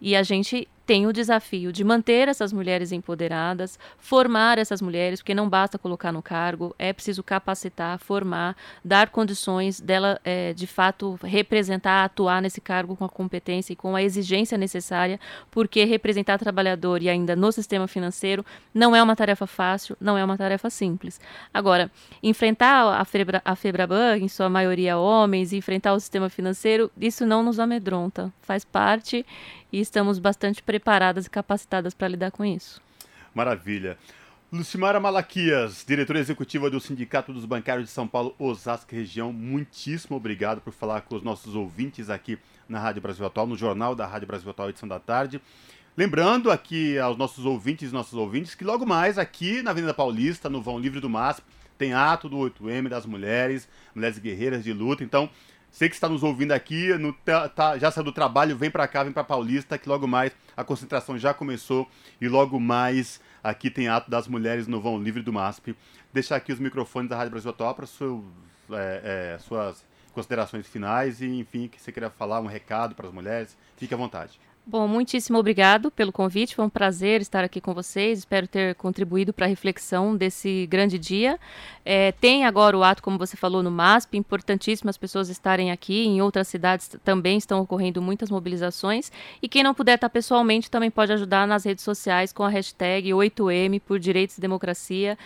E a gente tem o desafio de manter essas mulheres empoderadas, formar essas mulheres, porque não basta colocar no cargo, é preciso capacitar, formar, dar condições dela é, de fato representar, atuar nesse cargo com a competência e com a exigência necessária, porque representar trabalhador e ainda no sistema financeiro não é uma tarefa fácil, não é uma tarefa simples. Agora, enfrentar a, Febra, a Febraban, em sua maioria homens, enfrentar o sistema financeiro, isso não nos amedronta, faz parte e estamos bastante preparadas e capacitadas para lidar com isso. Maravilha. Lucimara Malaquias, diretora executiva do Sindicato dos Bancários de São Paulo, Osasco Região, muitíssimo obrigado por falar com os nossos ouvintes aqui na Rádio Brasil Atual, no Jornal da Rádio Brasil Atual, edição da tarde. Lembrando aqui aos nossos ouvintes e nossos ouvintes que logo mais aqui na Avenida Paulista, no Vão Livre do MASP, tem ato do 8M das mulheres, mulheres guerreiras de luta. Então, você que está nos ouvindo aqui, no, tá, já saiu do trabalho, vem para cá, vem para Paulista, que logo mais a concentração já começou e logo mais aqui tem ato das mulheres no vão livre do MASP. Deixar aqui os microfones da Rádio Brasil Atual para é, é, suas considerações finais e, enfim, que você queira falar um recado para as mulheres, fique à vontade. Bom, muitíssimo obrigado pelo convite. Foi um prazer estar aqui com vocês. Espero ter contribuído para a reflexão desse grande dia. É, tem agora o ato, como você falou, no MASP. Importantíssimo as pessoas estarem aqui. Em outras cidades também estão ocorrendo muitas mobilizações. E quem não puder estar pessoalmente também pode ajudar nas redes sociais com a hashtag 8M por Direitos e Democracia,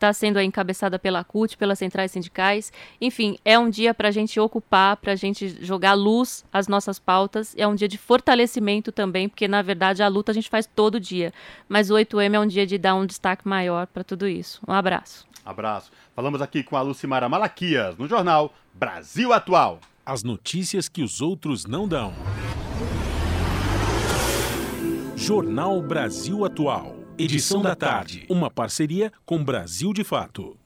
está sendo encabeçada pela CUT, pelas centrais sindicais. Enfim, é um dia para a gente ocupar, para a gente jogar luz às nossas pautas. É um dia de fortalecimento também, porque na verdade a luta a gente faz todo dia. Mas o 8M é um dia de dar um destaque maior para tudo isso. Um abraço. Abraço. Falamos aqui com a Lucimara Malaquias, no jornal Brasil Atual. As notícias que os outros não dão. Jornal Brasil Atual. Edição da tarde. Uma parceria com Brasil de Fato.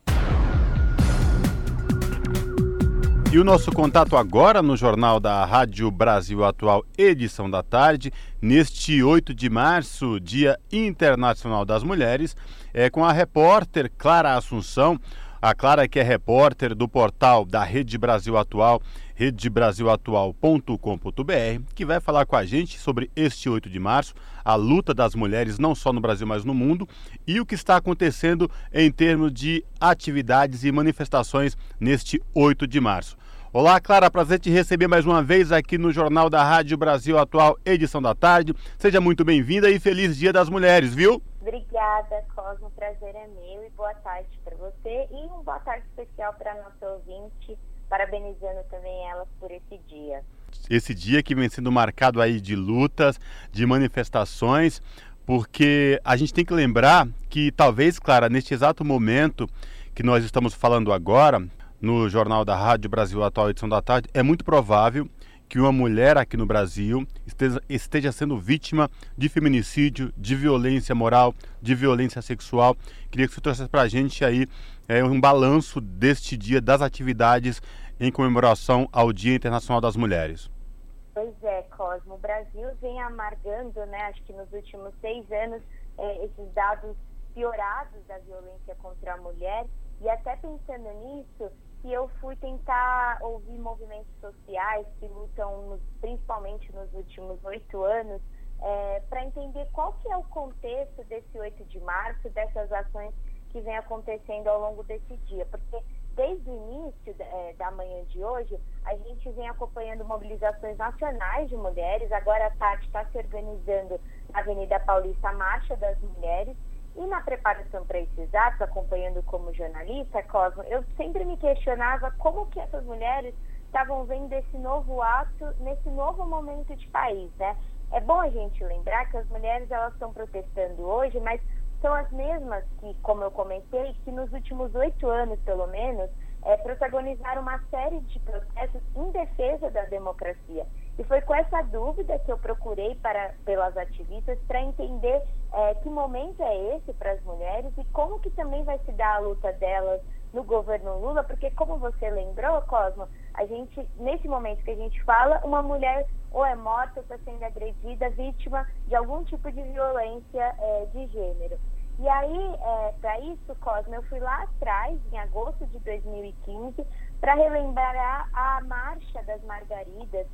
E o nosso contato agora no Jornal da Rádio Brasil Atual, edição da tarde, neste 8 de março, Dia Internacional das Mulheres, é com a repórter Clara Assunção. A Clara que é repórter do portal da Rede Brasil Atual redebrasilatual.com.br, que vai falar com a gente sobre este 8 de março, a luta das mulheres não só no Brasil, mas no mundo, e o que está acontecendo em termos de atividades e manifestações neste 8 de março. Olá, Clara, prazer te receber mais uma vez aqui no Jornal da Rádio Brasil Atual, edição da tarde. Seja muito bem-vinda e feliz Dia das Mulheres, viu? Obrigada, Cosmo. Prazer é meu e boa tarde para você e um boa tarde especial para nosso ouvinte parabenizando também elas por esse dia. Esse dia que vem sendo marcado aí de lutas, de manifestações, porque a gente tem que lembrar que talvez, Clara, neste exato momento que nós estamos falando agora, no Jornal da Rádio Brasil Atual, edição da tarde, é muito provável que uma mulher aqui no Brasil esteja, esteja sendo vítima de feminicídio, de violência moral, de violência sexual. Queria que você trouxesse para a gente aí é, um balanço deste dia, das atividades em comemoração ao Dia Internacional das Mulheres. Pois é, Cosmo. O Brasil vem amargando, né, acho que nos últimos seis anos, é, esses dados piorados da violência contra a mulher. E até pensando nisso, que eu fui tentar ouvir movimentos sociais que lutam principalmente nos últimos oito anos é, para entender qual que é o contexto desse 8 de março, dessas ações que vem acontecendo ao longo desse dia. Porque desde o início é, da manhã de hoje, a gente vem acompanhando mobilizações nacionais de mulheres. Agora à tarde está se organizando na Avenida Paulista a Marcha das Mulheres. E na preparação para esses atos, acompanhando como jornalista, Cosmo, eu sempre me questionava como que essas mulheres estavam vendo esse novo ato nesse novo momento de país, né? É bom a gente lembrar que as mulheres elas estão protestando hoje, mas são as mesmas que, como eu comentei, que nos últimos oito anos, pelo menos, é, protagonizaram uma série de processos em defesa da democracia. E foi com essa dúvida que eu procurei para, pelas ativistas para entender é, que momento é esse para as mulheres e como que também vai se dar a luta delas no governo Lula, porque como você lembrou, Cosmo, a gente, nesse momento que a gente fala, uma mulher ou é morta ou está sendo agredida, vítima de algum tipo de violência é, de gênero. E aí, é, para isso, Cosmo, eu fui lá atrás, em agosto de 2015, para relembrar a Marcha das Margaridas,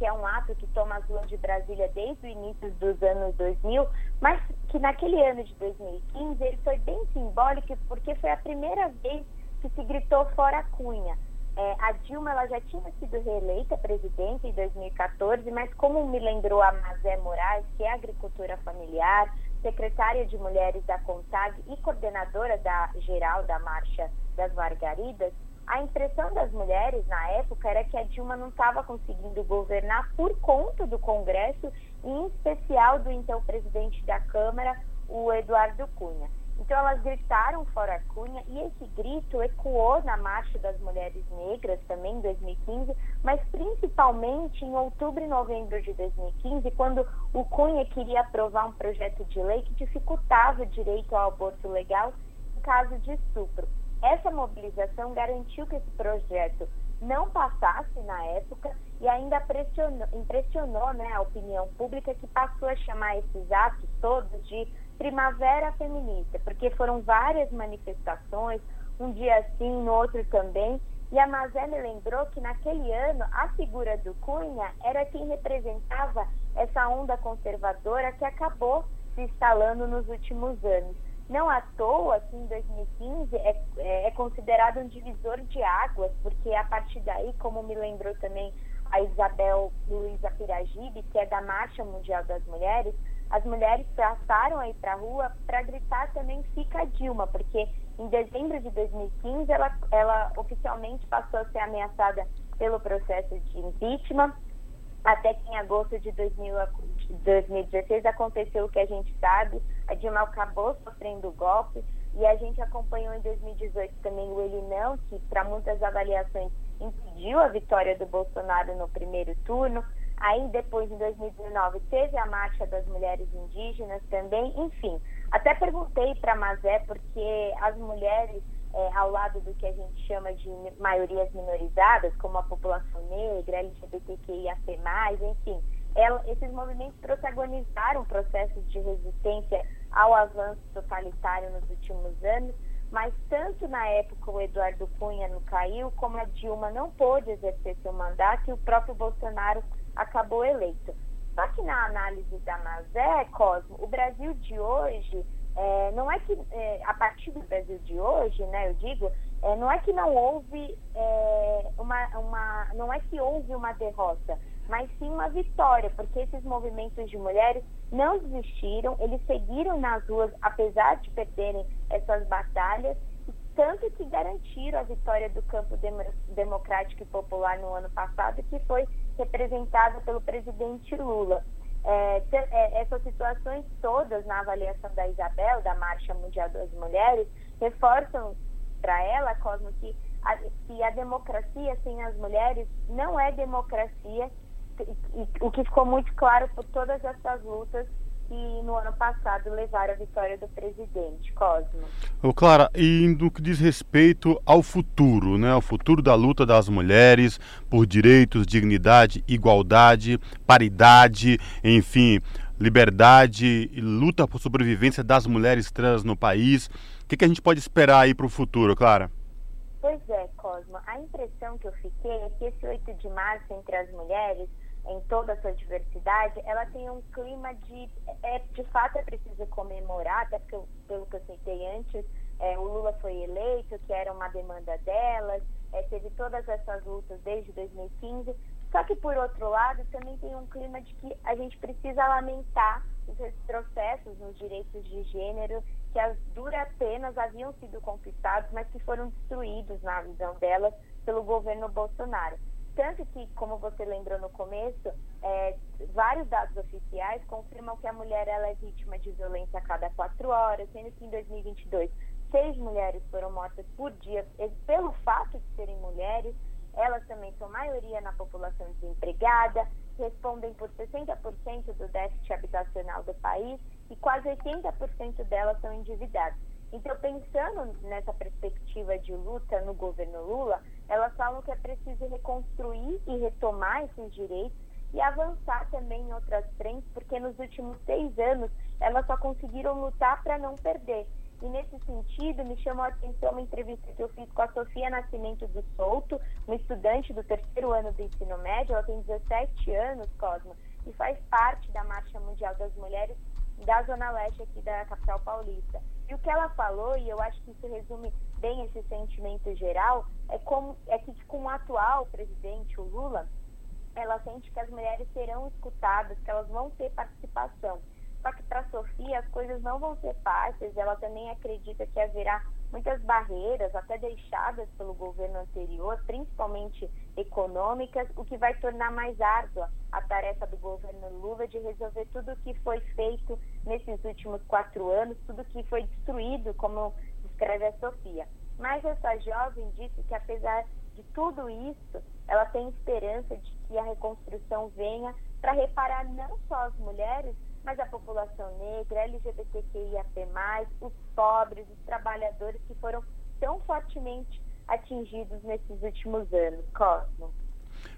que é um ato que toma as ruas de Brasília desde o início dos anos 2000, mas que naquele ano de 2015 ele foi bem simbólico porque foi a primeira vez que se gritou fora Cunha. É, a Dilma ela já tinha sido reeleita presidente em 2014, mas como me lembrou a Mazé Moraes, que é agricultura familiar, secretária de Mulheres da CONTAG e coordenadora da geral da Marcha das Margaridas, a impressão das mulheres na época era que a Dilma não estava conseguindo governar por conta do Congresso, e em especial do então presidente da Câmara, o Eduardo Cunha. Então elas gritaram fora Cunha e esse grito ecoou na Marcha das Mulheres Negras também em 2015, mas principalmente em outubro e novembro de 2015, quando o Cunha queria aprovar um projeto de lei que dificultava o direito ao aborto legal em caso de estupro. Essa mobilização garantiu que esse projeto não passasse na época e ainda pressionou, impressionou né, a opinião pública que passou a chamar esses atos todos de primavera feminista, porque foram várias manifestações, um dia assim, no outro também, e a Mazé me lembrou que naquele ano a figura do Cunha era quem representava essa onda conservadora que acabou se instalando nos últimos anos. Não à toa, que em 2015 é, é, é considerado um divisor de águas, porque a partir daí, como me lembrou também a Isabel Luiza Piragibe, que é da Marcha Mundial das Mulheres, as mulheres passaram aí para a rua para gritar também Fica Dilma, porque em dezembro de 2015 ela, ela oficialmente passou a ser ameaçada pelo processo de impeachment até que em agosto de 2000, 2016 aconteceu o que a gente sabe, a Dilma acabou sofrendo o golpe e a gente acompanhou em 2018 também o Ele Não, que para muitas avaliações impediu a vitória do Bolsonaro no primeiro turno. Aí depois, em 2019, teve a Marcha das Mulheres Indígenas também, enfim. Até perguntei para Mazé, porque as mulheres é, ao lado do que a gente chama de maiorias minorizadas, como a população negra, LGBTQIAP+, enfim, ela, esses movimentos protagonizaram processos de resistência ao avanço totalitário nos últimos anos, mas tanto na época o Eduardo Cunha não caiu, como a Dilma não pôde exercer seu mandato e o próprio Bolsonaro acabou eleito. Só que na análise da Mazé, Cosmo, o Brasil de hoje é, não é que, é, a partir do Brasil de hoje, né, eu digo, é, não é que não houve é, uma, uma, não é que houve uma derrota, mas sim uma vitória, porque esses movimentos de mulheres não desistiram, eles seguiram nas ruas, apesar de perderem essas batalhas, tanto que garantiram a vitória do campo democrático e popular no ano passado, que foi representada pelo presidente Lula. É, é, essas situações todas na avaliação da Isabel, da Marcha Mundial das Mulheres, reforçam para ela, Cosmo, que a, que a democracia sem as mulheres não é democracia, e, o que ficou muito claro por todas essas lutas que no ano passado levaram a vitória do presidente Cosmo. Clara, e no que diz respeito ao futuro, né, ao futuro da luta das mulheres por direitos, dignidade, igualdade, paridade, enfim, liberdade e luta por sobrevivência das mulheres trans no país, o que, que a gente pode esperar aí para o futuro, Clara? Pois é, Cosmo, a impressão que eu fiquei é que esse 8 de março entre as mulheres em toda a sua diversidade, ela tem um clima de. É, de fato, é preciso comemorar, até porque, pelo que eu citei antes, é, o Lula foi eleito, que era uma demanda delas, é, teve todas essas lutas desde 2015. Só que, por outro lado, também tem um clima de que a gente precisa lamentar os retrocessos nos direitos de gênero que as duras penas haviam sido conquistados, mas que foram destruídos, na visão delas, pelo governo Bolsonaro. Tanto que, como você lembrou no começo, é, vários dados oficiais confirmam que a mulher ela é vítima de violência a cada quatro horas, sendo que em 2022 seis mulheres foram mortas por dia pelo fato de serem mulheres. Elas também são maioria na população desempregada, respondem por 60% do déficit habitacional do país e quase 80% delas são endividadas. Então, pensando nessa perspectiva de luta no governo Lula, elas falam que é preciso reconstruir e retomar esses direitos e avançar também em outras frentes, porque nos últimos seis anos elas só conseguiram lutar para não perder. E nesse sentido, me chamou a atenção uma entrevista que eu fiz com a Sofia Nascimento do Souto, uma estudante do terceiro ano do ensino médio, ela tem 17 anos, Cosmo, e faz parte da Marcha Mundial das Mulheres da Zona Leste aqui da capital paulista. E o que ela falou, e eu acho que isso resume bem esse sentimento geral, é, como, é que com o atual presidente, o Lula, ela sente que as mulheres serão escutadas, que elas vão ter participação. Só que para Sofia as coisas não vão ser fáceis, ela também acredita que haverá muitas barreiras, até deixadas pelo governo anterior, principalmente econômicas, o que vai tornar mais árdua a tarefa do governo Lula de resolver tudo o que foi feito nesses últimos quatro anos, tudo que foi destruído, como descreve a Sofia. Mas essa jovem disse que, apesar de tudo isso, ela tem esperança de que a reconstrução venha para reparar não só as mulheres, mas a população negra, LGBTQIAP+, os pobres, os trabalhadores que foram tão fortemente atingidos nesses últimos anos. Cosmo.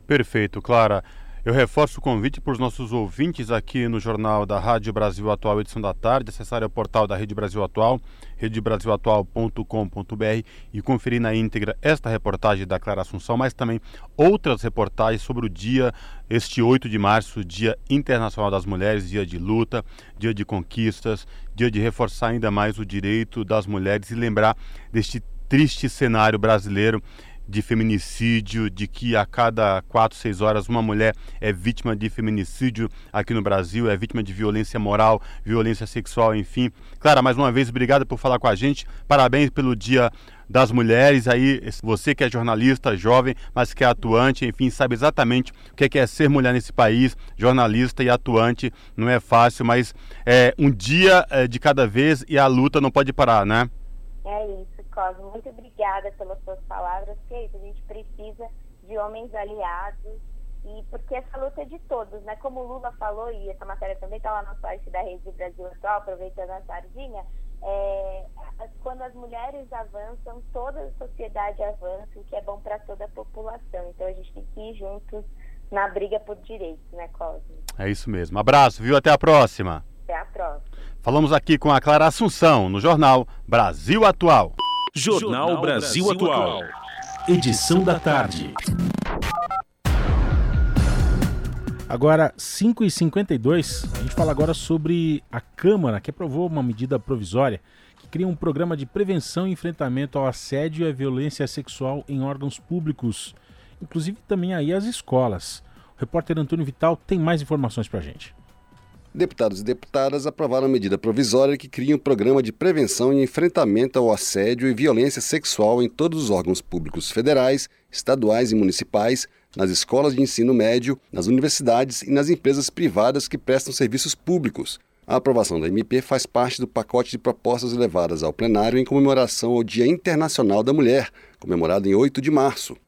Perfeito, Clara. Eu reforço o convite para os nossos ouvintes aqui no Jornal da Rádio Brasil Atual, edição da tarde, acessarem o portal da Rede Brasil Atual, redebrasilatual.com.br e conferir na íntegra esta reportagem da Clara Assunção, mas também outras reportagens sobre o dia, este 8 de março, Dia Internacional das Mulheres, dia de luta, dia de conquistas, dia de reforçar ainda mais o direito das mulheres e lembrar deste triste cenário brasileiro de feminicídio, de que a cada quatro, seis horas uma mulher é vítima de feminicídio aqui no Brasil, é vítima de violência moral, violência sexual, enfim. Clara, mais uma vez, obrigado por falar com a gente. Parabéns pelo Dia das Mulheres. Aí, você que é jornalista, jovem, mas que é atuante, enfim, sabe exatamente o que é, é ser mulher nesse país, jornalista e atuante. Não é fácil, mas é um dia é, de cada vez e a luta não pode parar, né? É isso. Cosmo, muito obrigada pelas suas palavras, que é isso, a gente precisa de homens aliados e porque essa luta é de todos, né? Como o Lula falou, e essa matéria também está lá no site da Rede Brasil Atual, aproveitando a sardinha, é, quando as mulheres avançam, toda a sociedade avança, o que é bom para toda a população. Então a gente tem que ir juntos na briga por direitos, né, Cosmo? É isso mesmo. Abraço, viu? Até a próxima. Até a próxima. Falamos aqui com a Clara Assunção, no jornal Brasil Atual. Jornal Brasil Atual. Edição da tarde. Agora, 5h52, a gente fala agora sobre a Câmara, que aprovou uma medida provisória que cria um programa de prevenção e enfrentamento ao assédio e à violência sexual em órgãos públicos, inclusive também aí as escolas. O repórter Antônio Vital tem mais informações para a gente. Deputados e deputadas aprovaram a medida provisória que cria um programa de prevenção e enfrentamento ao assédio e violência sexual em todos os órgãos públicos federais, estaduais e municipais, nas escolas de ensino médio, nas universidades e nas empresas privadas que prestam serviços públicos. A aprovação da MP faz parte do pacote de propostas levadas ao plenário em comemoração ao Dia Internacional da Mulher, comemorado em 8 de março.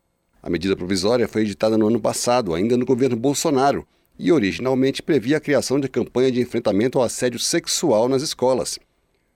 A medida provisória foi editada no ano passado, ainda no governo Bolsonaro, e originalmente previa a criação de campanha de enfrentamento ao assédio sexual nas escolas.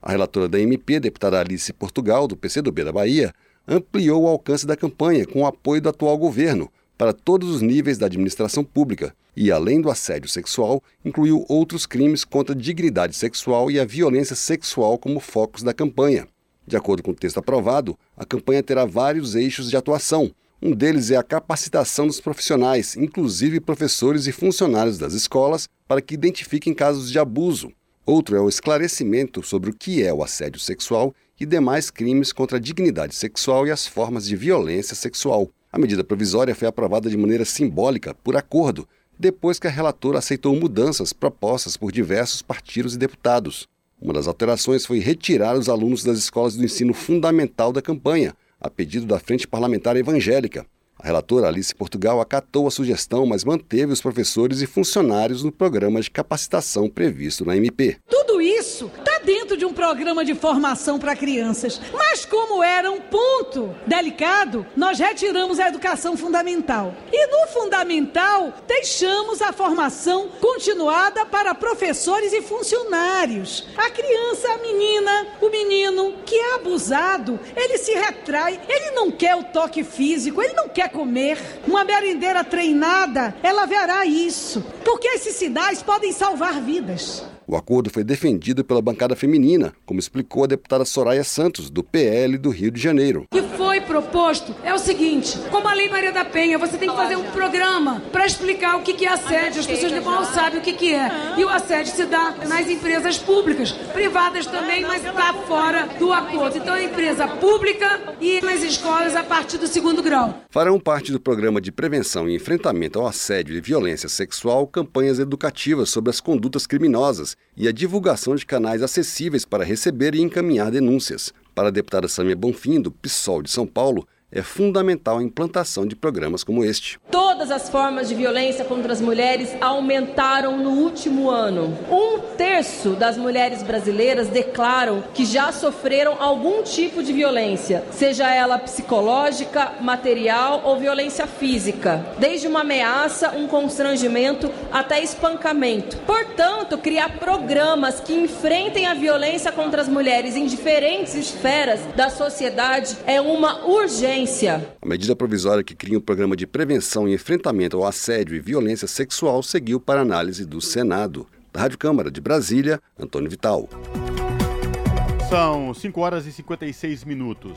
A relatora da MP, deputada Alice Portugal, do PCdoB da Bahia, ampliou o alcance da campanha com o apoio do atual governo para todos os níveis da administração pública e, além do assédio sexual, incluiu outros crimes contra a dignidade sexual e a violência sexual como focos da campanha. De acordo com o texto aprovado, a campanha terá vários eixos de atuação, um deles é a capacitação dos profissionais, inclusive professores e funcionários das escolas, para que identifiquem casos de abuso. Outro é o esclarecimento sobre o que é o assédio sexual e demais crimes contra a dignidade sexual e as formas de violência sexual. A medida provisória foi aprovada de maneira simbólica, por acordo, depois que a relatora aceitou mudanças propostas por diversos partidos e deputados. Uma das alterações foi retirar os alunos das escolas do ensino fundamental da campanha, a pedido da Frente Parlamentar Evangélica. A relatora Alice Portugal acatou a sugestão, mas manteve os professores e funcionários no programa de capacitação previsto na MP. Tudo isso está dentro de um programa de formação para crianças. Mas como era um ponto delicado, nós retiramos a educação fundamental. E no fundamental, deixamos a formação continuada para professores e funcionários. A criança, a menina, o menino que é abusado, ele se retrai, ele não quer o toque físico, ele não quer comer. Uma merendeira treinada, ela verá isso, porque esses sinais podem salvar vidas. O acordo foi defendido pela bancada feminina, como explicou a deputada Soraya Santos, do PL do Rio de Janeiro. O que foi proposto é o seguinte: como a Lei Maria da Penha, você tem que fazer um programa para explicar o que é assédio. As pessoas não sabem o que é. E o assédio se dá nas empresas públicas, privadas também, mas está fora do acordo. Então é empresa pública e nas escolas a partir do segundo grau. Farão parte do programa de prevenção e enfrentamento ao assédio e violência sexual campanhas educativas sobre as condutas criminosas e a divulgação de canais acessíveis para receber e encaminhar denúncias. Para a deputada Samia Bonfim, do PSOL de São Paulo, é fundamental a implantação de programas como este. Todas as formas de violência contra as mulheres aumentaram no último ano. Um terço das mulheres brasileiras declaram que já sofreram algum tipo de violência, seja ela psicológica, material ou violência física, desde uma ameaça, um constrangimento até espancamento. Portanto, criar programas que enfrentem a violência contra as mulheres em diferentes esferas da sociedade é uma urgência a medida provisória que cria um programa de prevenção e enfrentamento ao assédio e violência sexual seguiu para análise do Senado. Da Rádio Câmara de Brasília, Antônio Vital. São 5 horas e 56 minutos.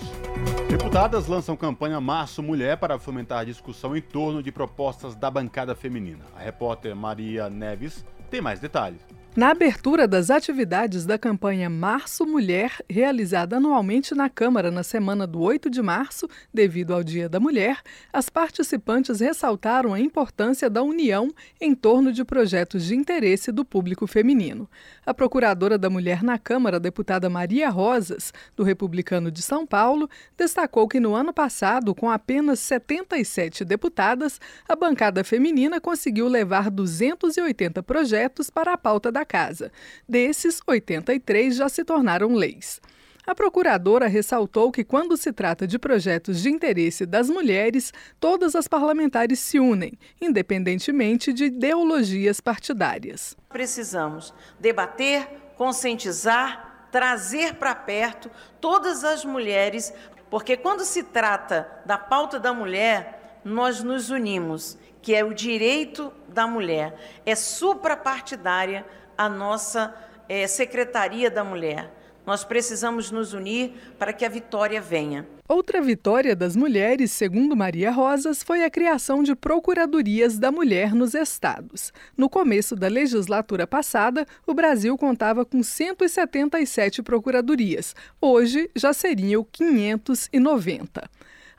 Deputadas lançam campanha Março Mulher para fomentar a discussão em torno de propostas da bancada feminina. A repórter Maria Neves tem mais detalhes. Na abertura das atividades da campanha Março Mulher, realizada anualmente na Câmara na semana do 8 de março, devido ao Dia da Mulher, as participantes ressaltaram a importância da união em torno de projetos de interesse do público feminino. A procuradora da Mulher na Câmara, deputada Maria Rosas, do Republicano de São Paulo, destacou que no ano passado, com apenas 77 deputadas, a bancada feminina conseguiu levar 280 projetos para a pauta da da Casa. Desses, 83 já se tornaram leis. A procuradora ressaltou que, quando se trata de projetos de interesse das mulheres, todas as parlamentares se unem, independentemente de ideologias partidárias. Precisamos debater, conscientizar, trazer para perto todas as mulheres, porque quando se trata da pauta da mulher, nós nos unimos, que é o direito da mulher, é suprapartidária a nossa é, Secretaria da Mulher. Nós precisamos nos unir para que a vitória venha. Outra vitória das mulheres, segundo Maria Rosas, foi a criação de procuradorias da mulher nos estados. No começo da legislatura passada, o Brasil contava com 177 procuradorias. Hoje já seriam 590.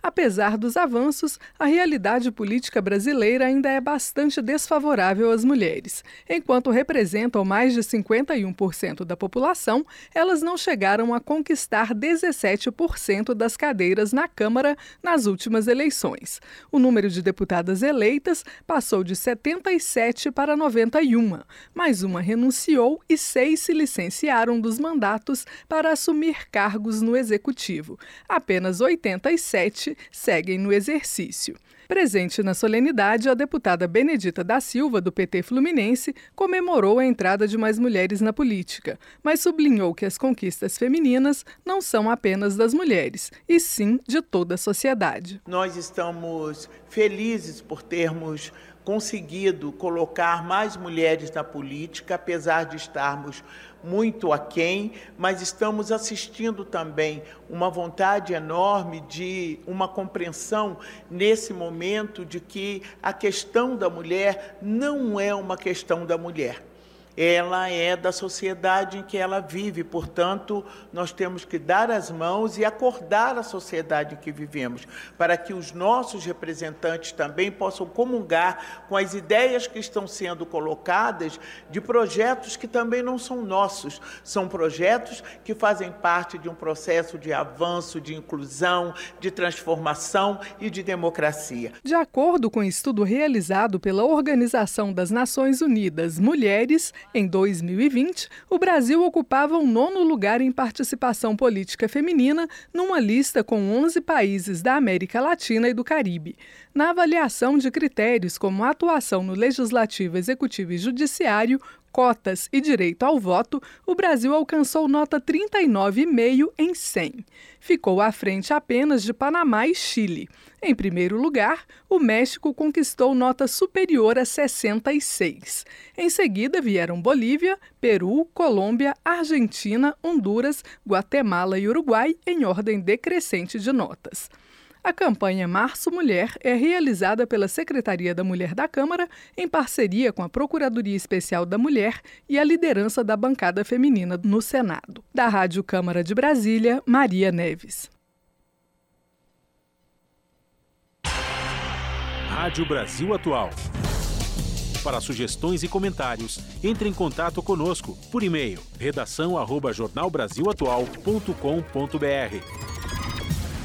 Apesar dos avanços, a realidade política brasileira ainda é bastante desfavorável às mulheres. Enquanto representam mais de 51% da população, elas não chegaram a conquistar 17% das cadeiras na Câmara nas últimas eleições. O número de deputadas eleitas passou de 77 para 91. Mais uma renunciou e seis se licenciaram dos mandatos para assumir cargos no executivo. Apenas 87 seguem no exercício. Presente na solenidade, a deputada Benedita da Silva, do PT Fluminense, comemorou a entrada de mais mulheres na política, mas sublinhou que as conquistas femininas não são apenas das mulheres, e sim de toda a sociedade. Nós estamos felizes por termos conseguido colocar mais mulheres na política, apesar de estarmos muito aquém, mas estamos assistindo também uma vontade enorme de uma compreensão nesse momento de que a questão da mulher não é uma questão da mulher ela é da sociedade em que ela vive, portanto, nós temos que dar as mãos e acordar a sociedade em que vivemos, para que os nossos representantes também possam comungar com as ideias que estão sendo colocadas de projetos que também não são nossos, são projetos que fazem parte de um processo de avanço, de inclusão, de transformação e de democracia. De acordo com o um estudo realizado pela Organização das Nações Unidas Mulheres, Em 2020, o Brasil ocupava o nono lugar em participação política feminina numa lista com 11 países da América Latina e do Caribe. Na avaliação de critérios como atuação no legislativo, executivo e judiciário, cotas e direito ao voto, o Brasil alcançou nota 39,5 em 100. Ficou à frente apenas de Panamá e Chile. Em primeiro lugar, o México conquistou nota superior a 66. Em seguida vieram Bolívia, Peru, Colômbia, Argentina, Honduras, Guatemala e Uruguai em ordem decrescente de notas. A campanha Março Mulher é realizada pela Secretaria da Mulher da Câmara em parceria com a Procuradoria Especial da Mulher e a liderança da bancada feminina no Senado. Da Rádio Câmara de Brasília, Maria Neves. Rádio Brasil Atual. Para sugestões e comentários, entre em contato conosco por e-mail redação@jornalbrasilatual.com.br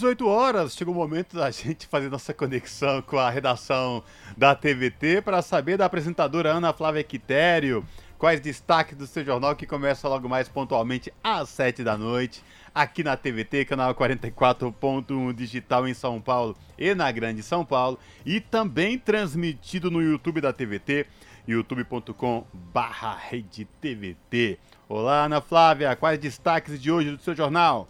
18 horas, chegou o momento da gente fazer nossa conexão com a redação da TVT para saber da apresentadora Ana Flávia Quitério quais destaques do seu jornal que começa logo mais pontualmente às 7 da noite, aqui na TVT, canal 44.1 digital em São Paulo e na Grande São Paulo, e também transmitido no YouTube da TVT, youtube.com/redetvt. Olá, Ana Flávia, quais destaques de hoje do seu jornal?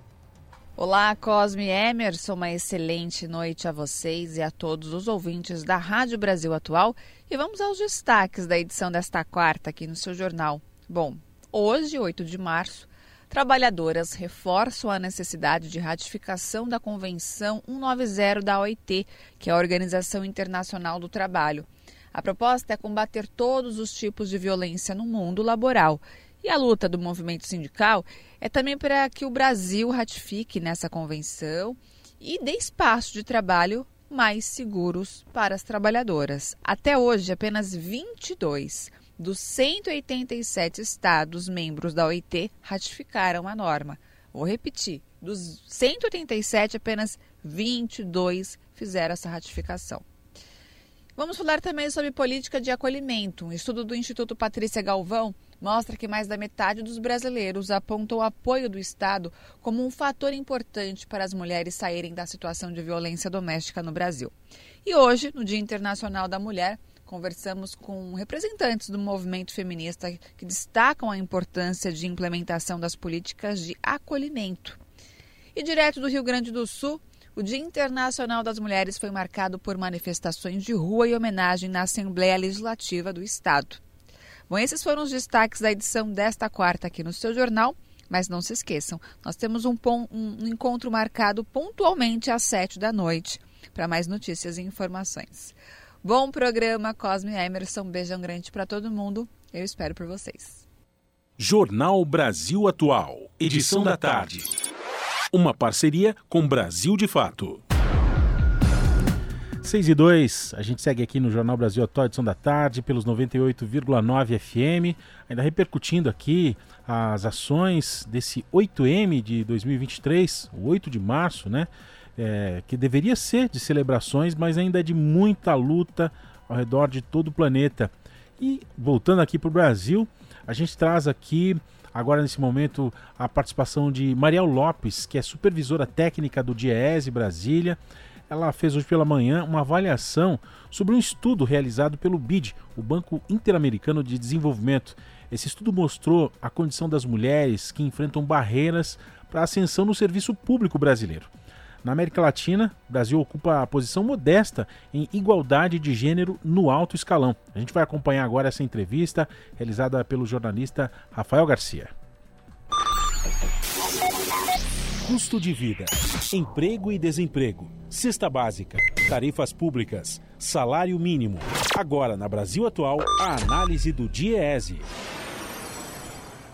Olá, Cosme Emerson, uma excelente noite a vocês e a todos os ouvintes da Rádio Brasil Atual. E vamos aos destaques da edição desta quarta aqui no seu jornal. Bom, hoje, 8 de março, trabalhadoras reforçam a necessidade de ratificação da Convenção 190 da OIT, que é a Organização Internacional do Trabalho. A proposta é combater todos os tipos de violência no mundo laboral e a luta do movimento sindical é também para que o Brasil ratifique nessa convenção e dê espaço de trabalho mais seguros para as trabalhadoras. Até hoje, apenas 22 dos 187 estados membros da OIT ratificaram a norma. Vou repetir: dos 187, apenas 22 fizeram essa ratificação. Vamos falar também sobre política de acolhimento. Um estudo do Instituto Patrícia Galvão mostra que mais da metade dos brasileiros apontam o apoio do Estado como um fator importante para as mulheres saírem da situação de violência doméstica no Brasil. E hoje, no Dia Internacional da Mulher, conversamos com representantes do movimento feminista que destacam a importância de implementação das políticas de acolhimento. E direto do Rio Grande do Sul, o Dia Internacional das Mulheres foi marcado por manifestações de rua e homenagem na Assembleia Legislativa do Estado. Bom, esses foram os destaques da edição desta quarta aqui no seu jornal. Mas não se esqueçam, nós temos um, um encontro marcado pontualmente às sete da noite para mais notícias e informações. Bom programa, Cosme Emerson. Beijão grande para todo mundo. Eu espero por vocês. Jornal Brasil Atual, edição da tarde. Uma parceria com Brasil de Fato. 6 e 2, a gente segue aqui no Jornal Brasil Atual, edição da tarde, pelos 98,9 FM, ainda repercutindo aqui as ações desse 8M de 2023, o 8 de março, né? É, que deveria ser de celebrações, mas ainda é de muita luta ao redor de todo o planeta. E voltando aqui para o Brasil, a gente traz aqui agora nesse momento a participação de Mariel Lopes, que é supervisora técnica do DIEESE Brasília ela fez hoje pela manhã uma avaliação sobre um estudo realizado pelo BID, o Banco Interamericano de Desenvolvimento. Esse estudo mostrou a condição das mulheres que enfrentam barreiras para a ascensão no serviço público brasileiro. Na América Latina, o Brasil ocupa a posição modesta em igualdade de gênero no alto escalão. A gente vai acompanhar agora essa entrevista realizada pelo jornalista Rafael Garcia. Custo de vida, emprego e desemprego, cesta básica, tarifas públicas, salário mínimo. Agora, na Brasil Atual, a análise do DIEESE.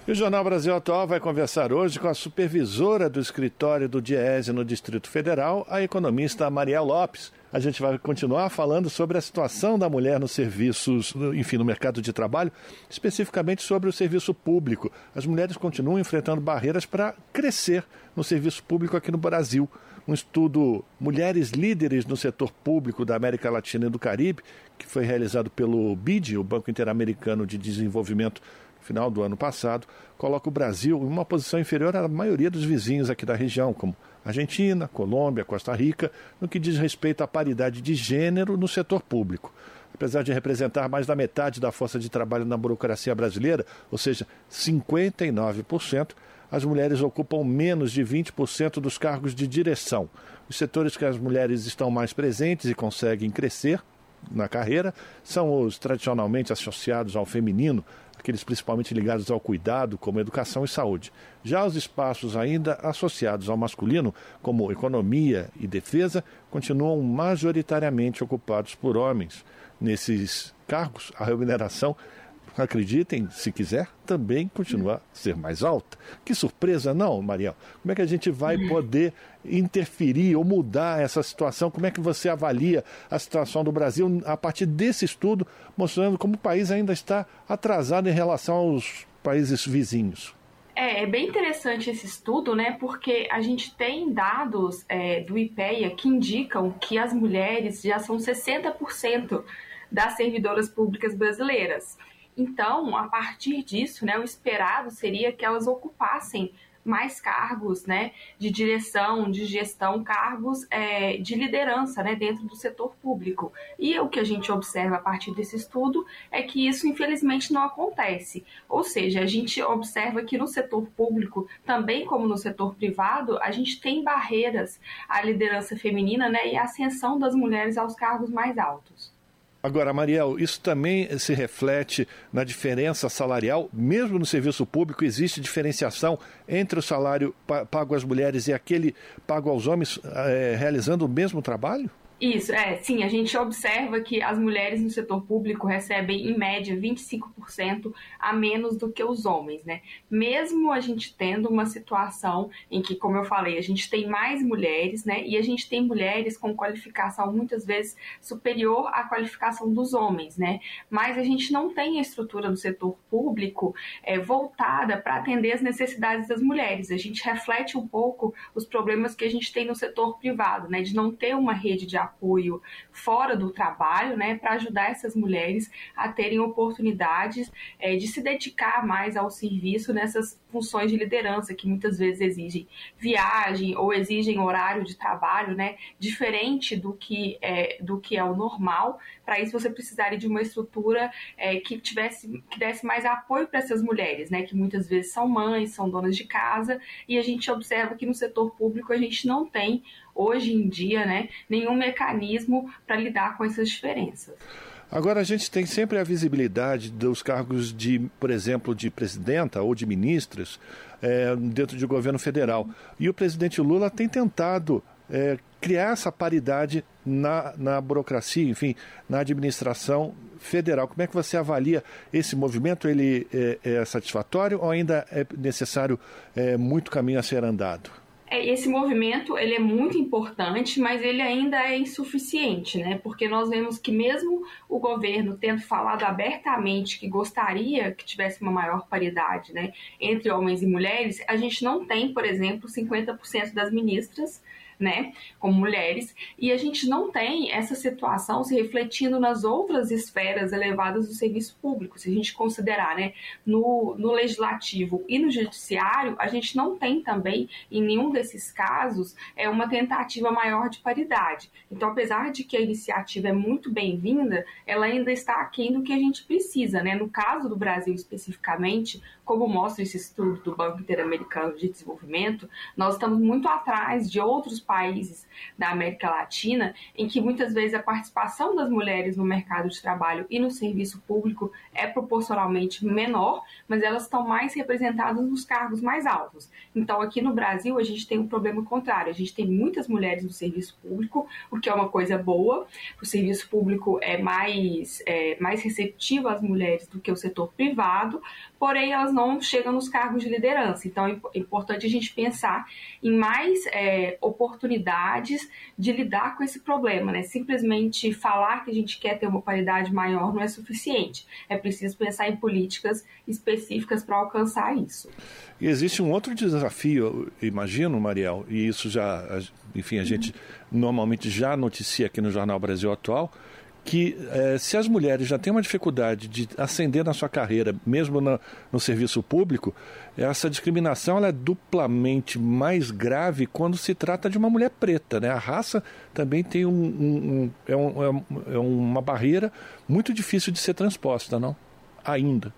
E o Jornal Brasil Atual vai conversar hoje com a supervisora do escritório do Diese no Distrito Federal, a economista Maria Lopes. A gente vai continuar falando sobre a situação da mulher nos serviços, enfim, no mercado de trabalho, especificamente sobre o serviço público. As mulheres continuam enfrentando barreiras para crescer no serviço público aqui no Brasil. Um estudo Mulheres Líderes no Setor Público da América Latina e do Caribe, que foi realizado pelo BID, o Banco Interamericano de Desenvolvimento final do ano passado, coloca o Brasil em uma posição inferior à maioria dos vizinhos aqui da região, como Argentina, Colômbia, Costa Rica, no que diz respeito à paridade de gênero no setor público. Apesar de representar mais da metade da força de trabalho na burocracia brasileira, ou seja, 59%, as mulheres ocupam menos de 20% dos cargos de direção. Os setores que as mulheres estão mais presentes e conseguem crescer na carreira são os tradicionalmente associados ao feminino, aqueles principalmente ligados ao cuidado, como educação e saúde. Já os espaços ainda associados ao masculino, como economia e defesa, continuam majoritariamente ocupados por homens. Nesses cargos, a remuneração acreditem, se quiser, também continua a ser mais alta. Que surpresa, não, Mariel? Como é que a gente vai poder interferir ou mudar essa situação? Como é que você avalia a situação do Brasil a partir desse estudo, mostrando como o país ainda está atrasado em relação aos países vizinhos? É, é bem interessante esse estudo, né? Porque a gente tem dados é, do IPEA que indicam que as mulheres já são 60% das servidoras públicas brasileiras. Então, a partir disso, né, o esperado seria que elas ocupassem mais cargos né, de direção, de gestão, cargos é, de liderança né, dentro do setor público. E o que a gente observa a partir desse estudo é que isso, infelizmente, não acontece. Ou seja, a gente observa que no setor público, também como no setor privado, a gente tem barreiras à liderança feminina né, e à ascensão das mulheres aos cargos mais altos. Agora, Mariel, isso também se reflete na diferença salarial, mesmo no serviço público existe diferenciação entre o salário pago às mulheres e aquele pago aos homens é, realizando o mesmo trabalho? Isso, é, sim, a gente observa que as mulheres no setor público recebem, em média, 25% a menos do que os homens, né? Mesmo a gente tendo uma situação em que, como eu falei, a gente tem mais mulheres, né? E a gente tem mulheres com qualificação muitas vezes superior à qualificação dos homens, né? Mas a gente não tem a estrutura do setor público é, voltada para atender as necessidades das mulheres. A gente reflete um pouco os problemas que a gente tem no setor privado, né? De não ter uma rede de apoio fora do trabalho, né, para ajudar essas mulheres a terem oportunidades é, de se dedicar mais ao serviço nessas funções de liderança que muitas vezes exigem viagem ou exigem horário de trabalho, né, diferente do que é, do que é o normal. Para isso você precisaria de uma estrutura é, que tivesse que desse mais apoio para essas mulheres, né, que muitas vezes são mães, são donas de casa e a gente observa que no setor público a gente não tem hoje em dia, né, nenhum mecanismo para lidar com essas diferenças. Agora, a gente tem sempre a visibilidade dos cargos de, por exemplo, de presidenta ou de ministras é, dentro do governo federal. E o presidente Lula tem tentado é, criar essa paridade na, na burocracia, enfim, na administração federal. Como é que você avalia esse movimento? Ele é, é satisfatório ou ainda é necessário muito caminho a ser andado? É, esse movimento ele é muito importante, mas ele ainda é insuficiente, né? Porque nós vemos que mesmo o governo tendo falado abertamente que gostaria que tivesse uma maior paridade, né, entre homens e mulheres, a gente não tem, por exemplo, 50% das ministras né, como mulheres, e a gente não tem essa situação se refletindo nas outras esferas elevadas do serviço público. Se a gente considerar, né, no, no legislativo e no judiciário, a gente não tem também, em nenhum desses casos, é uma tentativa maior de paridade. Então, apesar de que a iniciativa é muito bem-vinda, ela ainda está aquém do que a gente precisa, né? No caso do Brasil especificamente, como mostra esse estudo do Banco Interamericano de Desenvolvimento, nós estamos muito atrás de outros países da América Latina em que muitas vezes a participação das mulheres no mercado de trabalho e no serviço público é proporcionalmente menor, mas elas estão mais representadas nos cargos mais altos. Então, aqui no Brasil, a gente tem um problema contrário. A gente tem muitas mulheres no serviço público, o que é uma coisa boa. O serviço público é mais, é, mais receptivo às mulheres do que o setor privado, porém, elas não chegam nos cargos de liderança. Então, é importante a gente pensar em mais é, oportunidades de lidar com esse problema. Né? Simplesmente falar que a gente quer ter uma paridade maior não é suficiente. É preciso pensar em políticas específicas para alcançar isso. E existe um outro desafio, imagino, Mariel, e isso já, enfim, a gente normalmente já noticia aqui no Jornal Brasil Atual, que eh, se as mulheres já têm uma dificuldade de ascender na sua carreira, mesmo no, no serviço público, essa discriminação é duplamente mais grave quando se trata de uma mulher preta. Né? A raça também tem um, um, um, é, um, é uma barreira muito difícil de ser transposta, não? Ainda.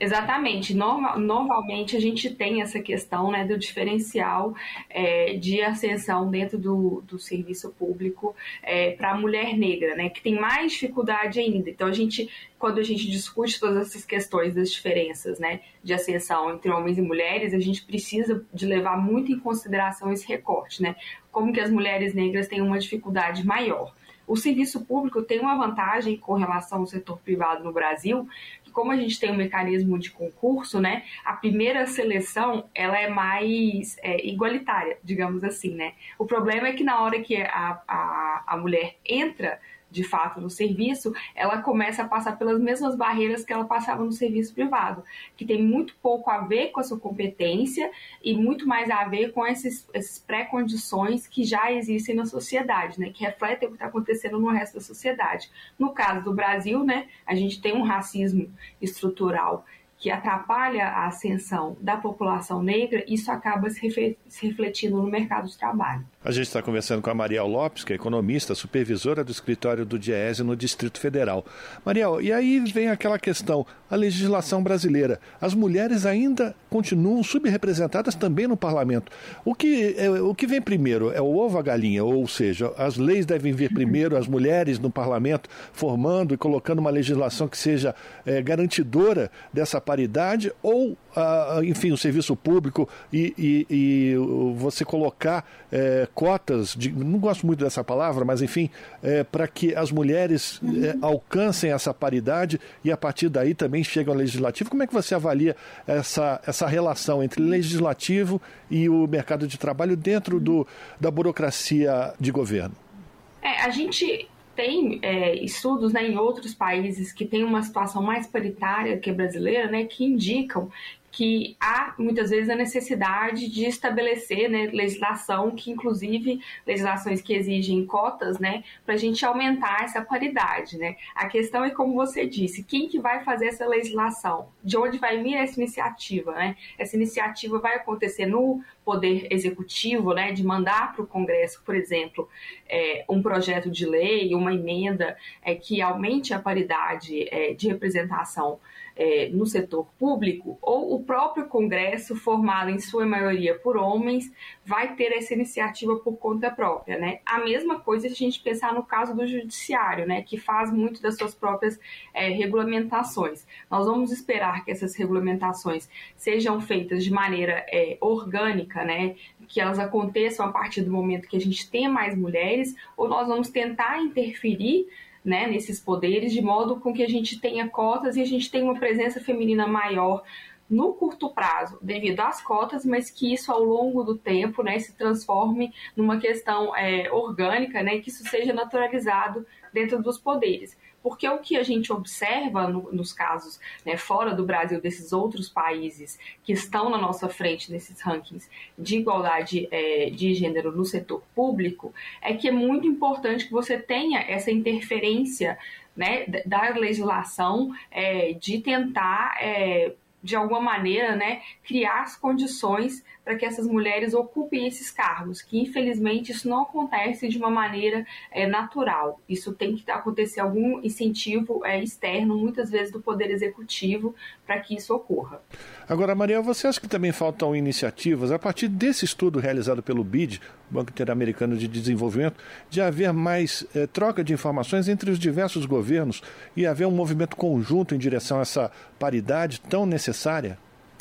Exatamente. Normal, normalmente a gente tem essa questão né, do diferencial é, de ascensão dentro do, do serviço público é, para a mulher negra, né, que tem mais dificuldade ainda. Então, a gente, quando a gente discute todas essas questões das diferenças né, de ascensão entre homens e mulheres, a gente precisa de levar muito em consideração esse recorte, né? Como que as mulheres negras têm uma dificuldade maior. O serviço público tem uma vantagem com relação ao setor privado no Brasil, que como a gente tem um mecanismo de concurso, né, a primeira seleção ela é mais é, igualitária, digamos assim, né. O problema é que na hora que a, a, a mulher entra de fato no serviço, ela começa a passar pelas mesmas barreiras que ela passava no serviço privado, que tem muito pouco a ver com a sua competência e muito mais a ver com esses, esses pré-condições que já existem na sociedade, né, que refletem o que está acontecendo no resto da sociedade. No caso do Brasil, né, a gente tem um racismo estrutural que atrapalha a ascensão da população negra, isso acaba se refletindo no mercado de trabalho. A gente está conversando com a Mariel Lopes, que é economista, supervisora do escritório do Diese no Distrito Federal. Mariel, e aí vem aquela questão, a legislação brasileira. As mulheres ainda continuam subrepresentadas também no parlamento. O que, é, o que vem primeiro? É o ovo a galinha? Ou seja, as leis devem vir primeiro, as mulheres no parlamento formando e colocando uma legislação que seja é, garantidora dessa paridade? Ou, ah, enfim, o serviço público e, e, e você colocar é, cotas, de, não gosto muito dessa palavra, mas enfim, é, para que as mulheres é, alcancem essa paridade e a partir daí também chegam ao legislativo. Como é que você avalia essa, essa relação entre legislativo e o mercado de trabalho dentro do, da burocracia de governo? É, a gente tem é, estudos né, em outros países que têm uma situação mais paritária que a brasileira, né, que indicam que há muitas vezes a necessidade de estabelecer né, legislação, que inclusive legislações que exigem cotas, né, para a gente aumentar essa paridade, né. A questão é como você disse, quem que vai fazer essa legislação? De onde vai vir essa iniciativa, né? Essa iniciativa vai acontecer no poder executivo, né, de mandar para o Congresso, por exemplo, é, um projeto de lei, uma emenda é, que aumente a paridade é, de representação é, no setor público, ou o próprio Congresso, formado em sua maioria por homens, vai ter essa iniciativa por conta própria, né? A mesma coisa se a gente pensar no caso do judiciário, né, que faz muito das suas próprias é, regulamentações. Nós vamos esperar que essas regulamentações sejam feitas de maneira é, orgânica, né, que elas aconteçam a partir do momento que a gente tenha mais mulheres, ou nós vamos tentar interferir né, nesses poderes, de modo com que a gente tenha cotas e a gente tenha uma presença feminina maior no curto prazo, devido às cotas, mas que isso ao longo do tempo né, se transforme numa questão é, orgânica, né, que isso seja naturalizado dentro dos poderes. Porque o que a gente observa no, nos casos né, fora do Brasil, desses outros países que estão na nossa frente nesses rankings de igualdade é, de gênero no setor público, é que é muito importante que você tenha essa interferência né, da legislação é, de tentar é, de alguma maneira, né, criar as condições para que essas mulheres ocupem esses cargos, que infelizmente isso não acontece de uma maneira é, natural. Isso tem que acontecer algum incentivo é, externo, muitas vezes do Poder Executivo, para que isso ocorra. Agora, Maria, você acha que também faltam iniciativas, a partir desse estudo realizado pelo BID, Banco Interamericano de Desenvolvimento, de haver mais é, troca de informações entre os diversos governos e haver um movimento conjunto em direção a essa paridade tão necessária?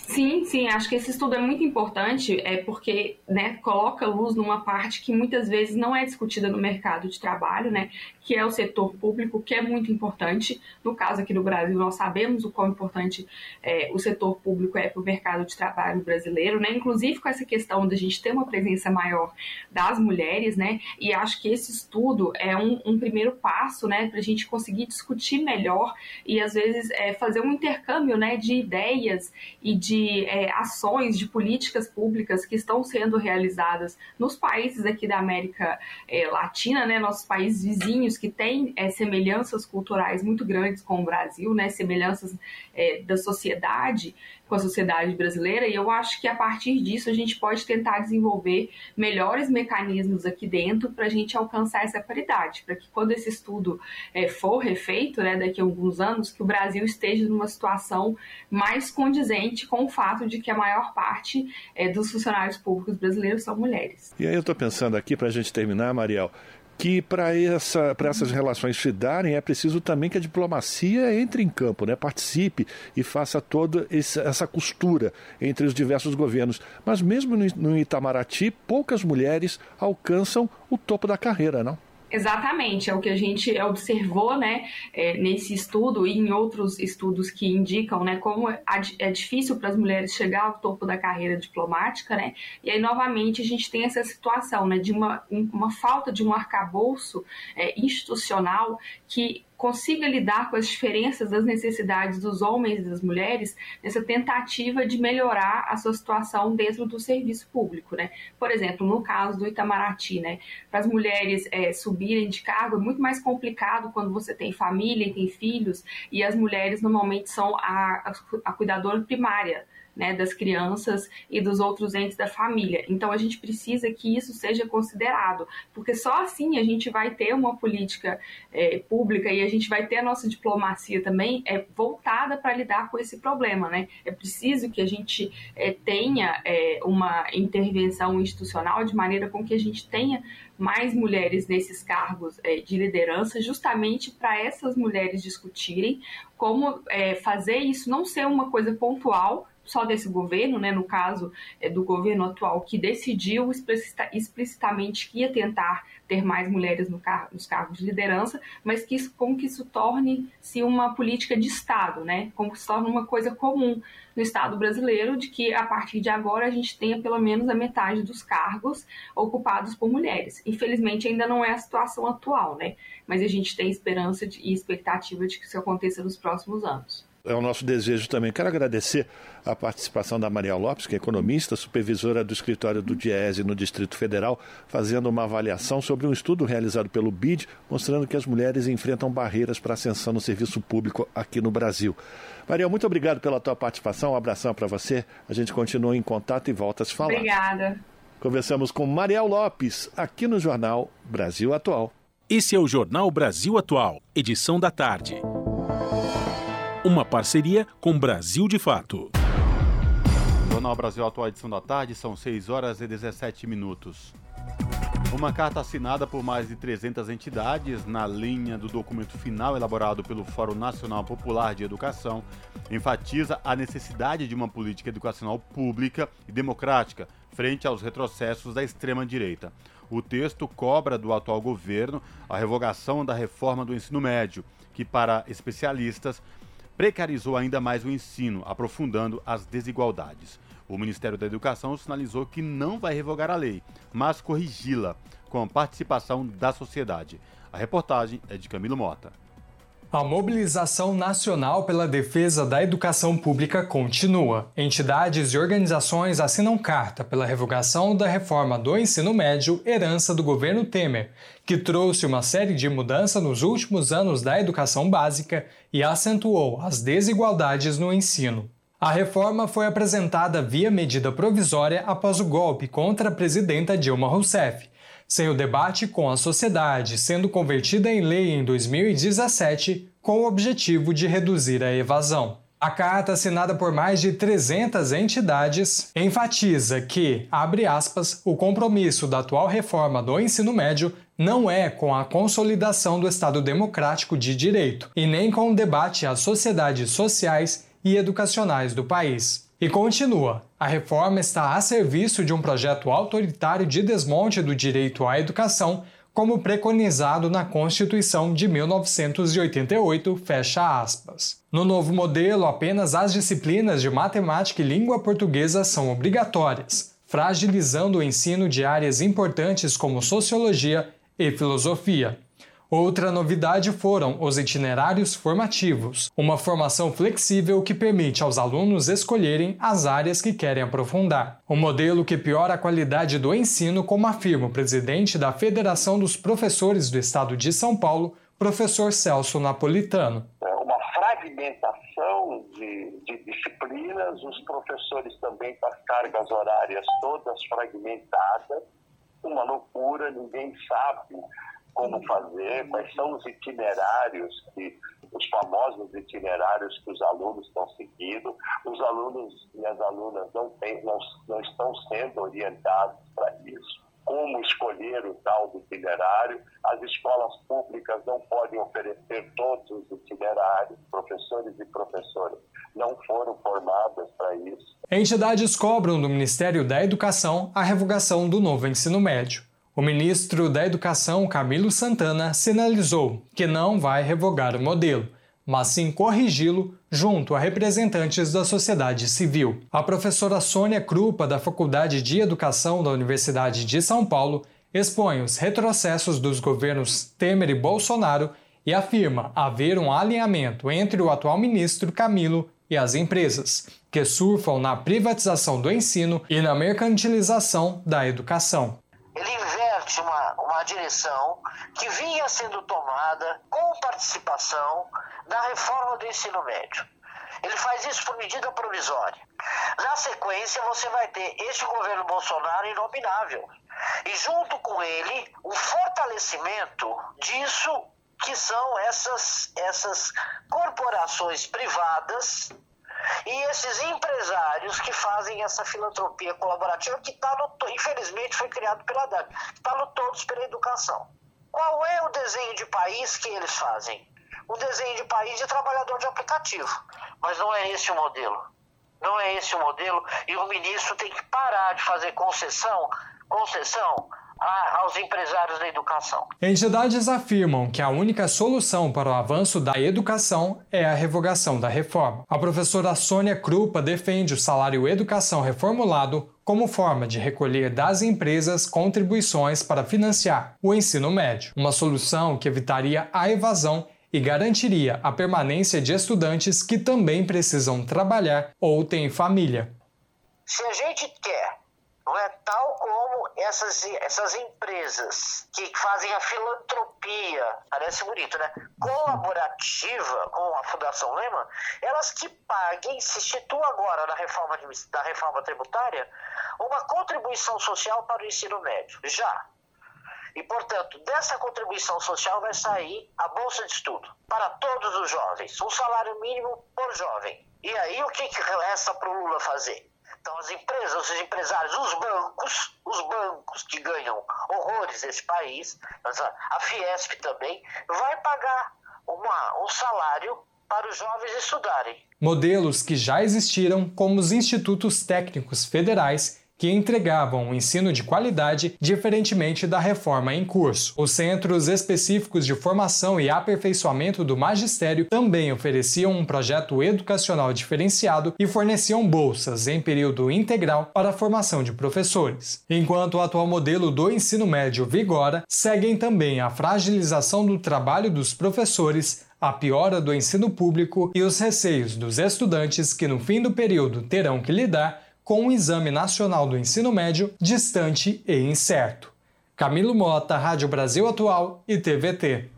Sim, sim, acho que esse estudo é muito importante, é porque né, coloca luz numa parte que muitas vezes não é discutida no mercado de trabalho, né, que é o setor público, que é muito importante. No caso aqui no Brasil, nós sabemos o quão importante é, o setor público é para o mercado de trabalho brasileiro, né, inclusive com essa questão de a gente ter uma presença maior das mulheres, né, e acho que esse estudo é um, um primeiro passo, né, para a gente conseguir discutir melhor e às vezes é, fazer um intercâmbio, né, de ideias e de de é, ações, de políticas públicas que estão sendo realizadas nos países aqui da América é, Latina, né, nossos países vizinhos que têm é, semelhanças culturais muito grandes com o Brasil, né, semelhanças é, da sociedade com a sociedade brasileira, e eu acho que a partir disso a gente pode tentar desenvolver melhores mecanismos aqui dentro para a gente alcançar essa paridade, para que quando esse estudo é, for refeito, né, daqui a alguns anos, que o Brasil esteja numa situação mais condizente com o fato de que a maior parte é, dos funcionários públicos brasileiros são mulheres. E aí eu estou pensando aqui, para a gente terminar, Mariel, que para essa, essas relações se darem é preciso também que a diplomacia entre em campo, né? participe e faça toda essa costura entre os diversos governos. Mas mesmo no Itamaraty, poucas mulheres alcançam o topo da carreira, não? Exatamente, é o que a gente observou né, é, nesse estudo e em outros estudos que indicam né, como é difícil para as mulheres chegar ao topo da carreira diplomática, né? E aí, novamente, a gente tem essa situação né, de uma, uma falta de um arcabouço é, institucional que consiga lidar com as diferenças das necessidades dos homens e das mulheres nessa tentativa de melhorar a sua situação dentro do serviço público, né? Por exemplo, no caso do Itamaraty, né? Para as mulheres é, subirem de cargo é muito mais complicado quando você tem família e tem filhos e as mulheres normalmente são a, a, a cuidadora primária né, das crianças e dos outros entes da família. Então a gente precisa que isso seja considerado, porque só assim a gente vai ter uma política é, pública e a gente vai ter a nossa diplomacia também é, voltada para lidar com esse problema. Né? É preciso que a gente é, tenha é, uma intervenção institucional de maneira com que a gente tenha mais mulheres nesses cargos é, de liderança, justamente para essas mulheres discutirem como é, fazer isso não ser uma coisa pontual só desse governo, né, no caso é, do governo atual, que decidiu explicita, explicitamente que ia tentar ter mais mulheres no car nos cargos de liderança, mas que isso, como que isso torne-se uma política de Estado, né, como que se torne uma coisa comum no Estado brasileiro, de que a partir de agora a gente tenha pelo menos a metade dos cargos ocupados por mulheres. Infelizmente ainda não é a situação atual, né, mas a gente tem esperança de, e expectativa de que isso aconteça nos próximos anos é o nosso desejo também. Quero agradecer a participação da Maria Lopes, que é economista, supervisora do escritório do Diese no Distrito Federal, fazendo uma avaliação sobre um estudo realizado pelo BID, mostrando que as mulheres enfrentam barreiras para ascensão no serviço público aqui no Brasil. Maria, muito obrigado pela tua participação, um abração para você. A gente continua em contato e volta a se falar. Obrigada. Conversamos com Mariel Lopes, aqui no Jornal Brasil Atual. Esse é o Jornal Brasil Atual, edição da tarde. Uma parceria com Brasil de Fato. Jornal Brasil Atual, edição da tarde, são 6 horas e 17 minutos. Uma carta assinada por mais de 300 entidades, na linha do documento final elaborado pelo Fórum Nacional Popular de Educação, enfatiza a necessidade de uma política educacional pública e democrática frente aos retrocessos da extrema-direita. O texto cobra do atual governo a revogação da reforma do ensino médio, que, para especialistas, precarizou ainda mais o ensino, aprofundando as desigualdades. O Ministério da Educação sinalizou que não vai revogar a lei, mas corrigi-la com a participação da sociedade. A reportagem é de Camilo Mota. A mobilização nacional pela defesa da educação pública continua. Entidades e organizações assinam carta pela revogação da reforma do ensino médio, herança do governo Temer, que trouxe uma série de mudanças nos últimos anos da educação básica e acentuou as desigualdades no ensino. A reforma foi apresentada via medida provisória após o golpe contra a presidenta Dilma Rousseff, sem o debate com a sociedade, sendo convertida em lei em 2017 com o objetivo de reduzir a evasão. A carta, assinada por mais de 300 entidades, enfatiza que, abre aspas, o compromisso da atual reforma do ensino médio não é com a consolidação do Estado democrático de direito e nem com o debate às sociedades sociais e educacionais do país. E continua: a reforma está a serviço de um projeto autoritário de desmonte do direito à educação, como preconizado na Constituição de 1988, fecha aspas. No novo modelo, apenas as disciplinas de matemática e língua portuguesa são obrigatórias, fragilizando o ensino de áreas importantes como sociologia e filosofia. Outra novidade foram os itinerários formativos, uma formação flexível que permite aos alunos escolherem as áreas que querem aprofundar. Um modelo que piora a qualidade do ensino, como afirma o presidente da Federação dos Professores do Estado de São Paulo, professor Celso Napolitano. É uma fragmentação de, de disciplinas, os professores também com as cargas horárias todas fragmentadas, uma loucura, ninguém sabe como fazer, quais são os itinerários que os famosos itinerários que os alunos estão seguindo. Os alunos e as alunas não, tem, não, não estão sendo orientados para isso. Como escolher o tal do itinerário? As escolas públicas não podem oferecer todos os itinerários. Professores e professoras não foram formadas para isso. Entidades cobram do Ministério da Educação a revogação do novo ensino médio. O ministro da Educação, Camilo Santana, sinalizou que não vai revogar o modelo, mas sim corrigi-lo junto a representantes da sociedade civil. A professora Sônia Krupa, da Faculdade de Educação da Universidade de São Paulo, expõe os retrocessos dos governos Temer e Bolsonaro e afirma haver um alinhamento entre o atual ministro Camilo e as empresas, que surfam na privatização do ensino e na mercantilização da educação uma, uma direção que vinha sendo tomada com participação da reforma do ensino médio. Ele faz isso por medida provisória. Na sequência, você vai ter este governo Bolsonaro inominável. E junto com ele, o fortalecimento disso que são essas, essas corporações privadas e esses empresários que fazem essa filantropia colaborativa que está no, infelizmente foi criado pela DAD, está no Todos pela Educação. Qual é o desenho de país que eles fazem? O desenho de país de trabalhador de aplicativo. Mas não é esse o modelo. Não é esse o modelo e o ministro tem que parar de fazer concessão, concessão aos empresários da educação. Entidades afirmam que a única solução para o avanço da educação é a revogação da reforma. A professora Sônia Krupa defende o salário educação reformulado como forma de recolher das empresas contribuições para financiar o ensino médio, uma solução que evitaria a evasão e garantiria a permanência de estudantes que também precisam trabalhar ou têm família. Se a gente quer não é tal como essas, essas empresas que fazem a filantropia, parece bonito, né? Colaborativa com a Fundação Lema, elas que paguem, se instituam agora na reforma, da reforma tributária, uma contribuição social para o ensino médio. Já. E, portanto, dessa contribuição social vai sair a bolsa de estudo para todos os jovens, um salário mínimo por jovem. E aí, o que, que resta para o Lula fazer? Então, as empresas, os empresários, os bancos, os bancos que ganham horrores nesse país, a Fiesp também, vai pagar uma, um salário para os jovens estudarem. Modelos que já existiram, como os institutos técnicos federais que entregavam um ensino de qualidade diferentemente da reforma em curso. Os centros específicos de formação e aperfeiçoamento do magistério também ofereciam um projeto educacional diferenciado e forneciam bolsas em período integral para a formação de professores. Enquanto o atual modelo do ensino médio vigora, seguem também a fragilização do trabalho dos professores a piora do ensino público e os receios dos estudantes que, no fim do período, terão que lidar com o Exame Nacional do Ensino Médio distante e incerto. Camilo Mota, Rádio Brasil Atual e TVT.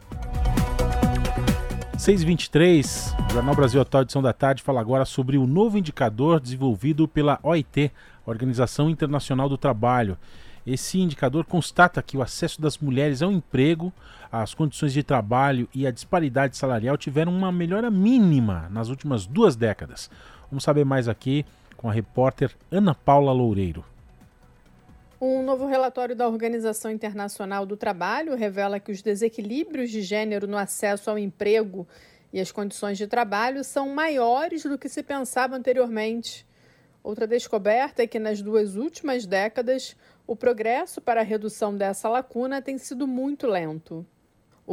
623, o Jornal Brasil Atual, edição da tarde, fala agora sobre o novo indicador desenvolvido pela OIT, Organização Internacional do Trabalho. Esse indicador constata que o acesso das mulheres ao emprego, as condições de trabalho e a disparidade salarial tiveram uma melhora mínima nas últimas duas décadas. Vamos saber mais aqui com a repórter Ana Paula Loureiro. Um novo relatório da Organização Internacional do Trabalho revela que os desequilíbrios de gênero no acesso ao emprego e as condições de trabalho são maiores do que se pensava anteriormente. Outra descoberta é que nas duas últimas décadas, o progresso para a redução dessa lacuna tem sido muito lento.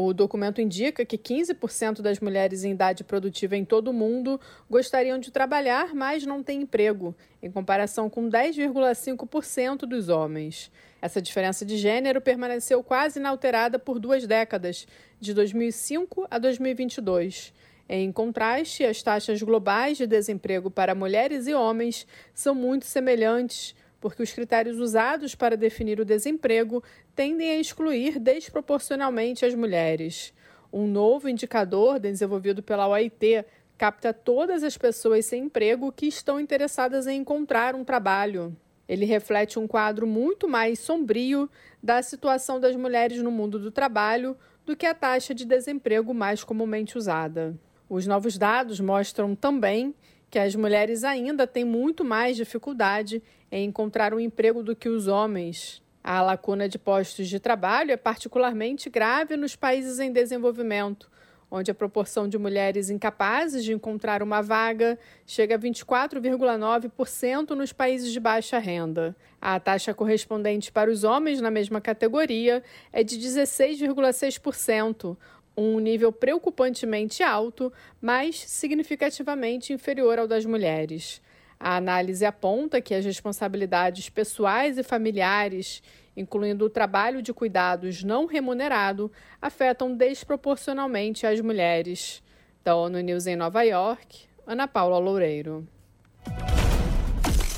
O documento indica que 15% das mulheres em idade produtiva em todo o mundo gostariam de trabalhar, mas não têm emprego, em comparação com 10,5% dos homens. Essa diferença de gênero permaneceu quase inalterada por duas décadas, de 2005 a 2022. Em contraste, as taxas globais de desemprego para mulheres e homens são muito semelhantes, porque os critérios usados para definir o desemprego tendem a excluir desproporcionalmente as mulheres. Um novo indicador desenvolvido pela OIT capta todas as pessoas sem emprego que estão interessadas em encontrar um trabalho. Ele reflete um quadro muito mais sombrio da situação das mulheres no mundo do trabalho do que a taxa de desemprego mais comumente usada. Os novos dados mostram também que as mulheres ainda têm muito mais dificuldade em encontrar um emprego do que os homens. A lacuna de postos de trabalho é particularmente grave nos países em desenvolvimento, onde a proporção de mulheres incapazes de encontrar uma vaga chega a 24,9% nos países de baixa renda. A taxa correspondente para os homens na mesma categoria é de 16,6%, um nível preocupantemente alto, mas significativamente inferior ao das mulheres. A análise aponta que as responsabilidades pessoais e familiares, incluindo o trabalho de cuidados não remunerado, afetam desproporcionalmente as mulheres. Da ONU News em Nova York, Ana Paula Loureiro.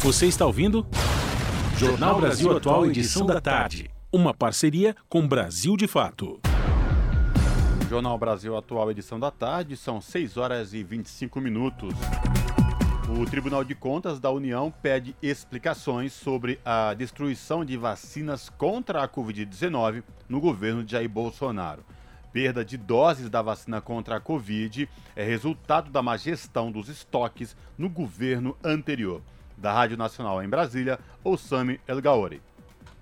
Você está ouvindo? Jornal Brasil Atual, edição da tarde. Uma parceria com Brasil de Fato. Jornal Brasil Atual, edição da tarde, são 6 horas e 25 minutos. O Tribunal de Contas da União pede explicações sobre a destruição de vacinas contra a Covid-19 no governo de Jair Bolsonaro. Perda de doses da vacina contra a Covid é resultado da má gestão dos estoques no governo anterior. Da Rádio Nacional em Brasília, Osami El Gaori.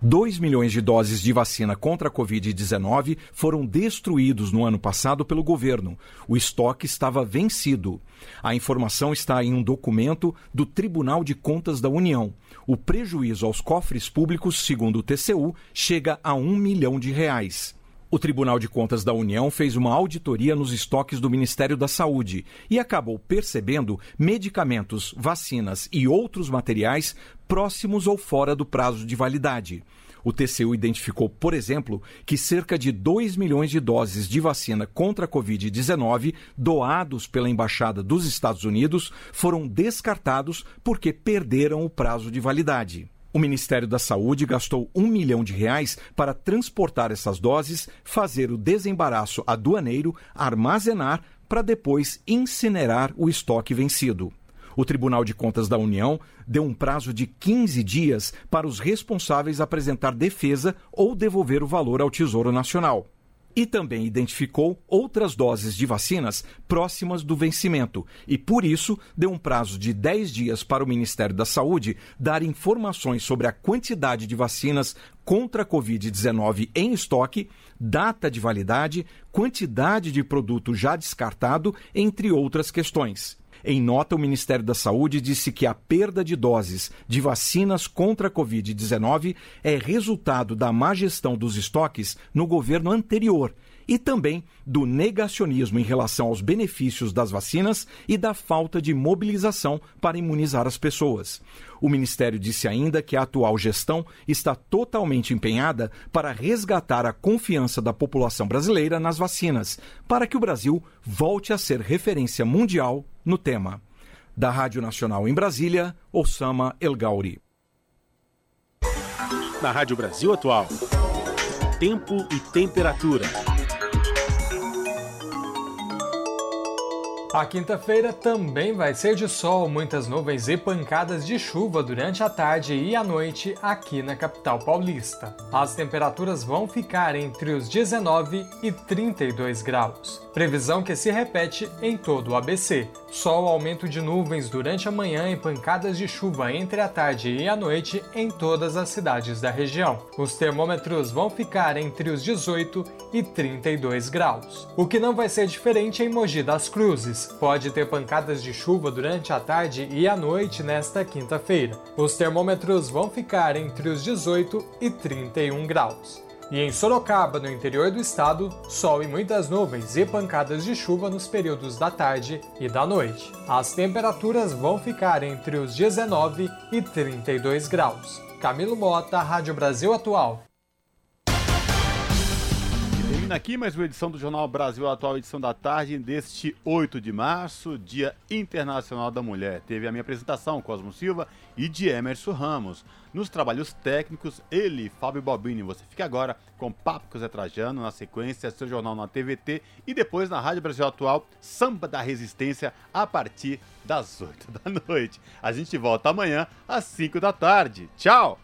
2 milhões de doses de vacina contra a Covid-19 foram destruídos no ano passado pelo governo. O estoque estava vencido. A informação está em um documento do Tribunal de Contas da União. O prejuízo aos cofres públicos, segundo o TCU, chega a um milhão de reais. O Tribunal de Contas da União fez uma auditoria nos estoques do Ministério da Saúde e acabou percebendo medicamentos, vacinas e outros materiais próximos ou fora do prazo de validade. O TCU identificou, por exemplo, que cerca de 2 milhões de doses de vacina contra a Covid-19 doados pela Embaixada dos Estados Unidos foram descartados porque perderam o prazo de validade. O Ministério da Saúde gastou um milhão de reais para transportar essas doses, fazer o desembaraço aduaneiro, armazenar para depois incinerar o estoque vencido. O Tribunal de Contas da União deu um prazo de 15 dias para os responsáveis apresentar defesa ou devolver o valor ao Tesouro Nacional e também identificou outras doses de vacinas próximas do vencimento e, por isso, deu um prazo de 10 dias para o Ministério da Saúde dar informações sobre a quantidade de vacinas contra a Covid-19 em estoque, data de validade, quantidade de produto já descartado, entre outras questões. Em nota, o Ministério da Saúde disse que a perda de doses de vacinas contra a Covid-19 é resultado da má gestão dos estoques no governo anterior e também do negacionismo em relação aos benefícios das vacinas e da falta de mobilização para imunizar as pessoas. O Ministério disse ainda que a atual gestão está totalmente empenhada para resgatar a confiança da população brasileira nas vacinas, para que o Brasil volte a ser referência mundial no tema. Da Rádio Nacional em Brasília, Osama El Gauri. Na Rádio Brasil Atual, tempo e temperatura. A quinta-feira também vai ser de sol, muitas nuvens e pancadas de chuva durante a tarde e a noite aqui na capital paulista. As temperaturas vão ficar entre os 19 e 32 graus. Previsão que se repete em todo o ABC. Sol, aumento de nuvens durante a manhã e pancadas de chuva entre a tarde e a noite em todas as cidades da região. Os termômetros vão ficar entre os 18 e 32 graus. O que não vai ser diferente em Mogi das Cruzes pode ter pancadas de chuva durante a tarde e a noite nesta quinta-feira. Os termômetros vão ficar entre os 18 e 31 graus. E em Sorocaba, no interior do estado, sol e muitas nuvens e pancadas de chuva nos períodos da tarde e da noite. As temperaturas vão ficar entre os 19 e 32 graus. Camilo Mota, Rádio Brasil Atual. Termina aqui mais uma edição do Jornal Brasil Atual, edição da tarde, deste 8 de março, Dia Internacional da Mulher. Teve a minha apresentação, Cosmo Silva e de Emerson Ramos. Nos trabalhos técnicos, ele, Fábio Bobini. Você fica agora com Papo com Zé Trajano, na sequência, seu jornal na TVT e depois na Rádio Brasil Atual, Samba da Resistência, a partir das 8 da noite. A gente volta amanhã às 5 da tarde. Tchau!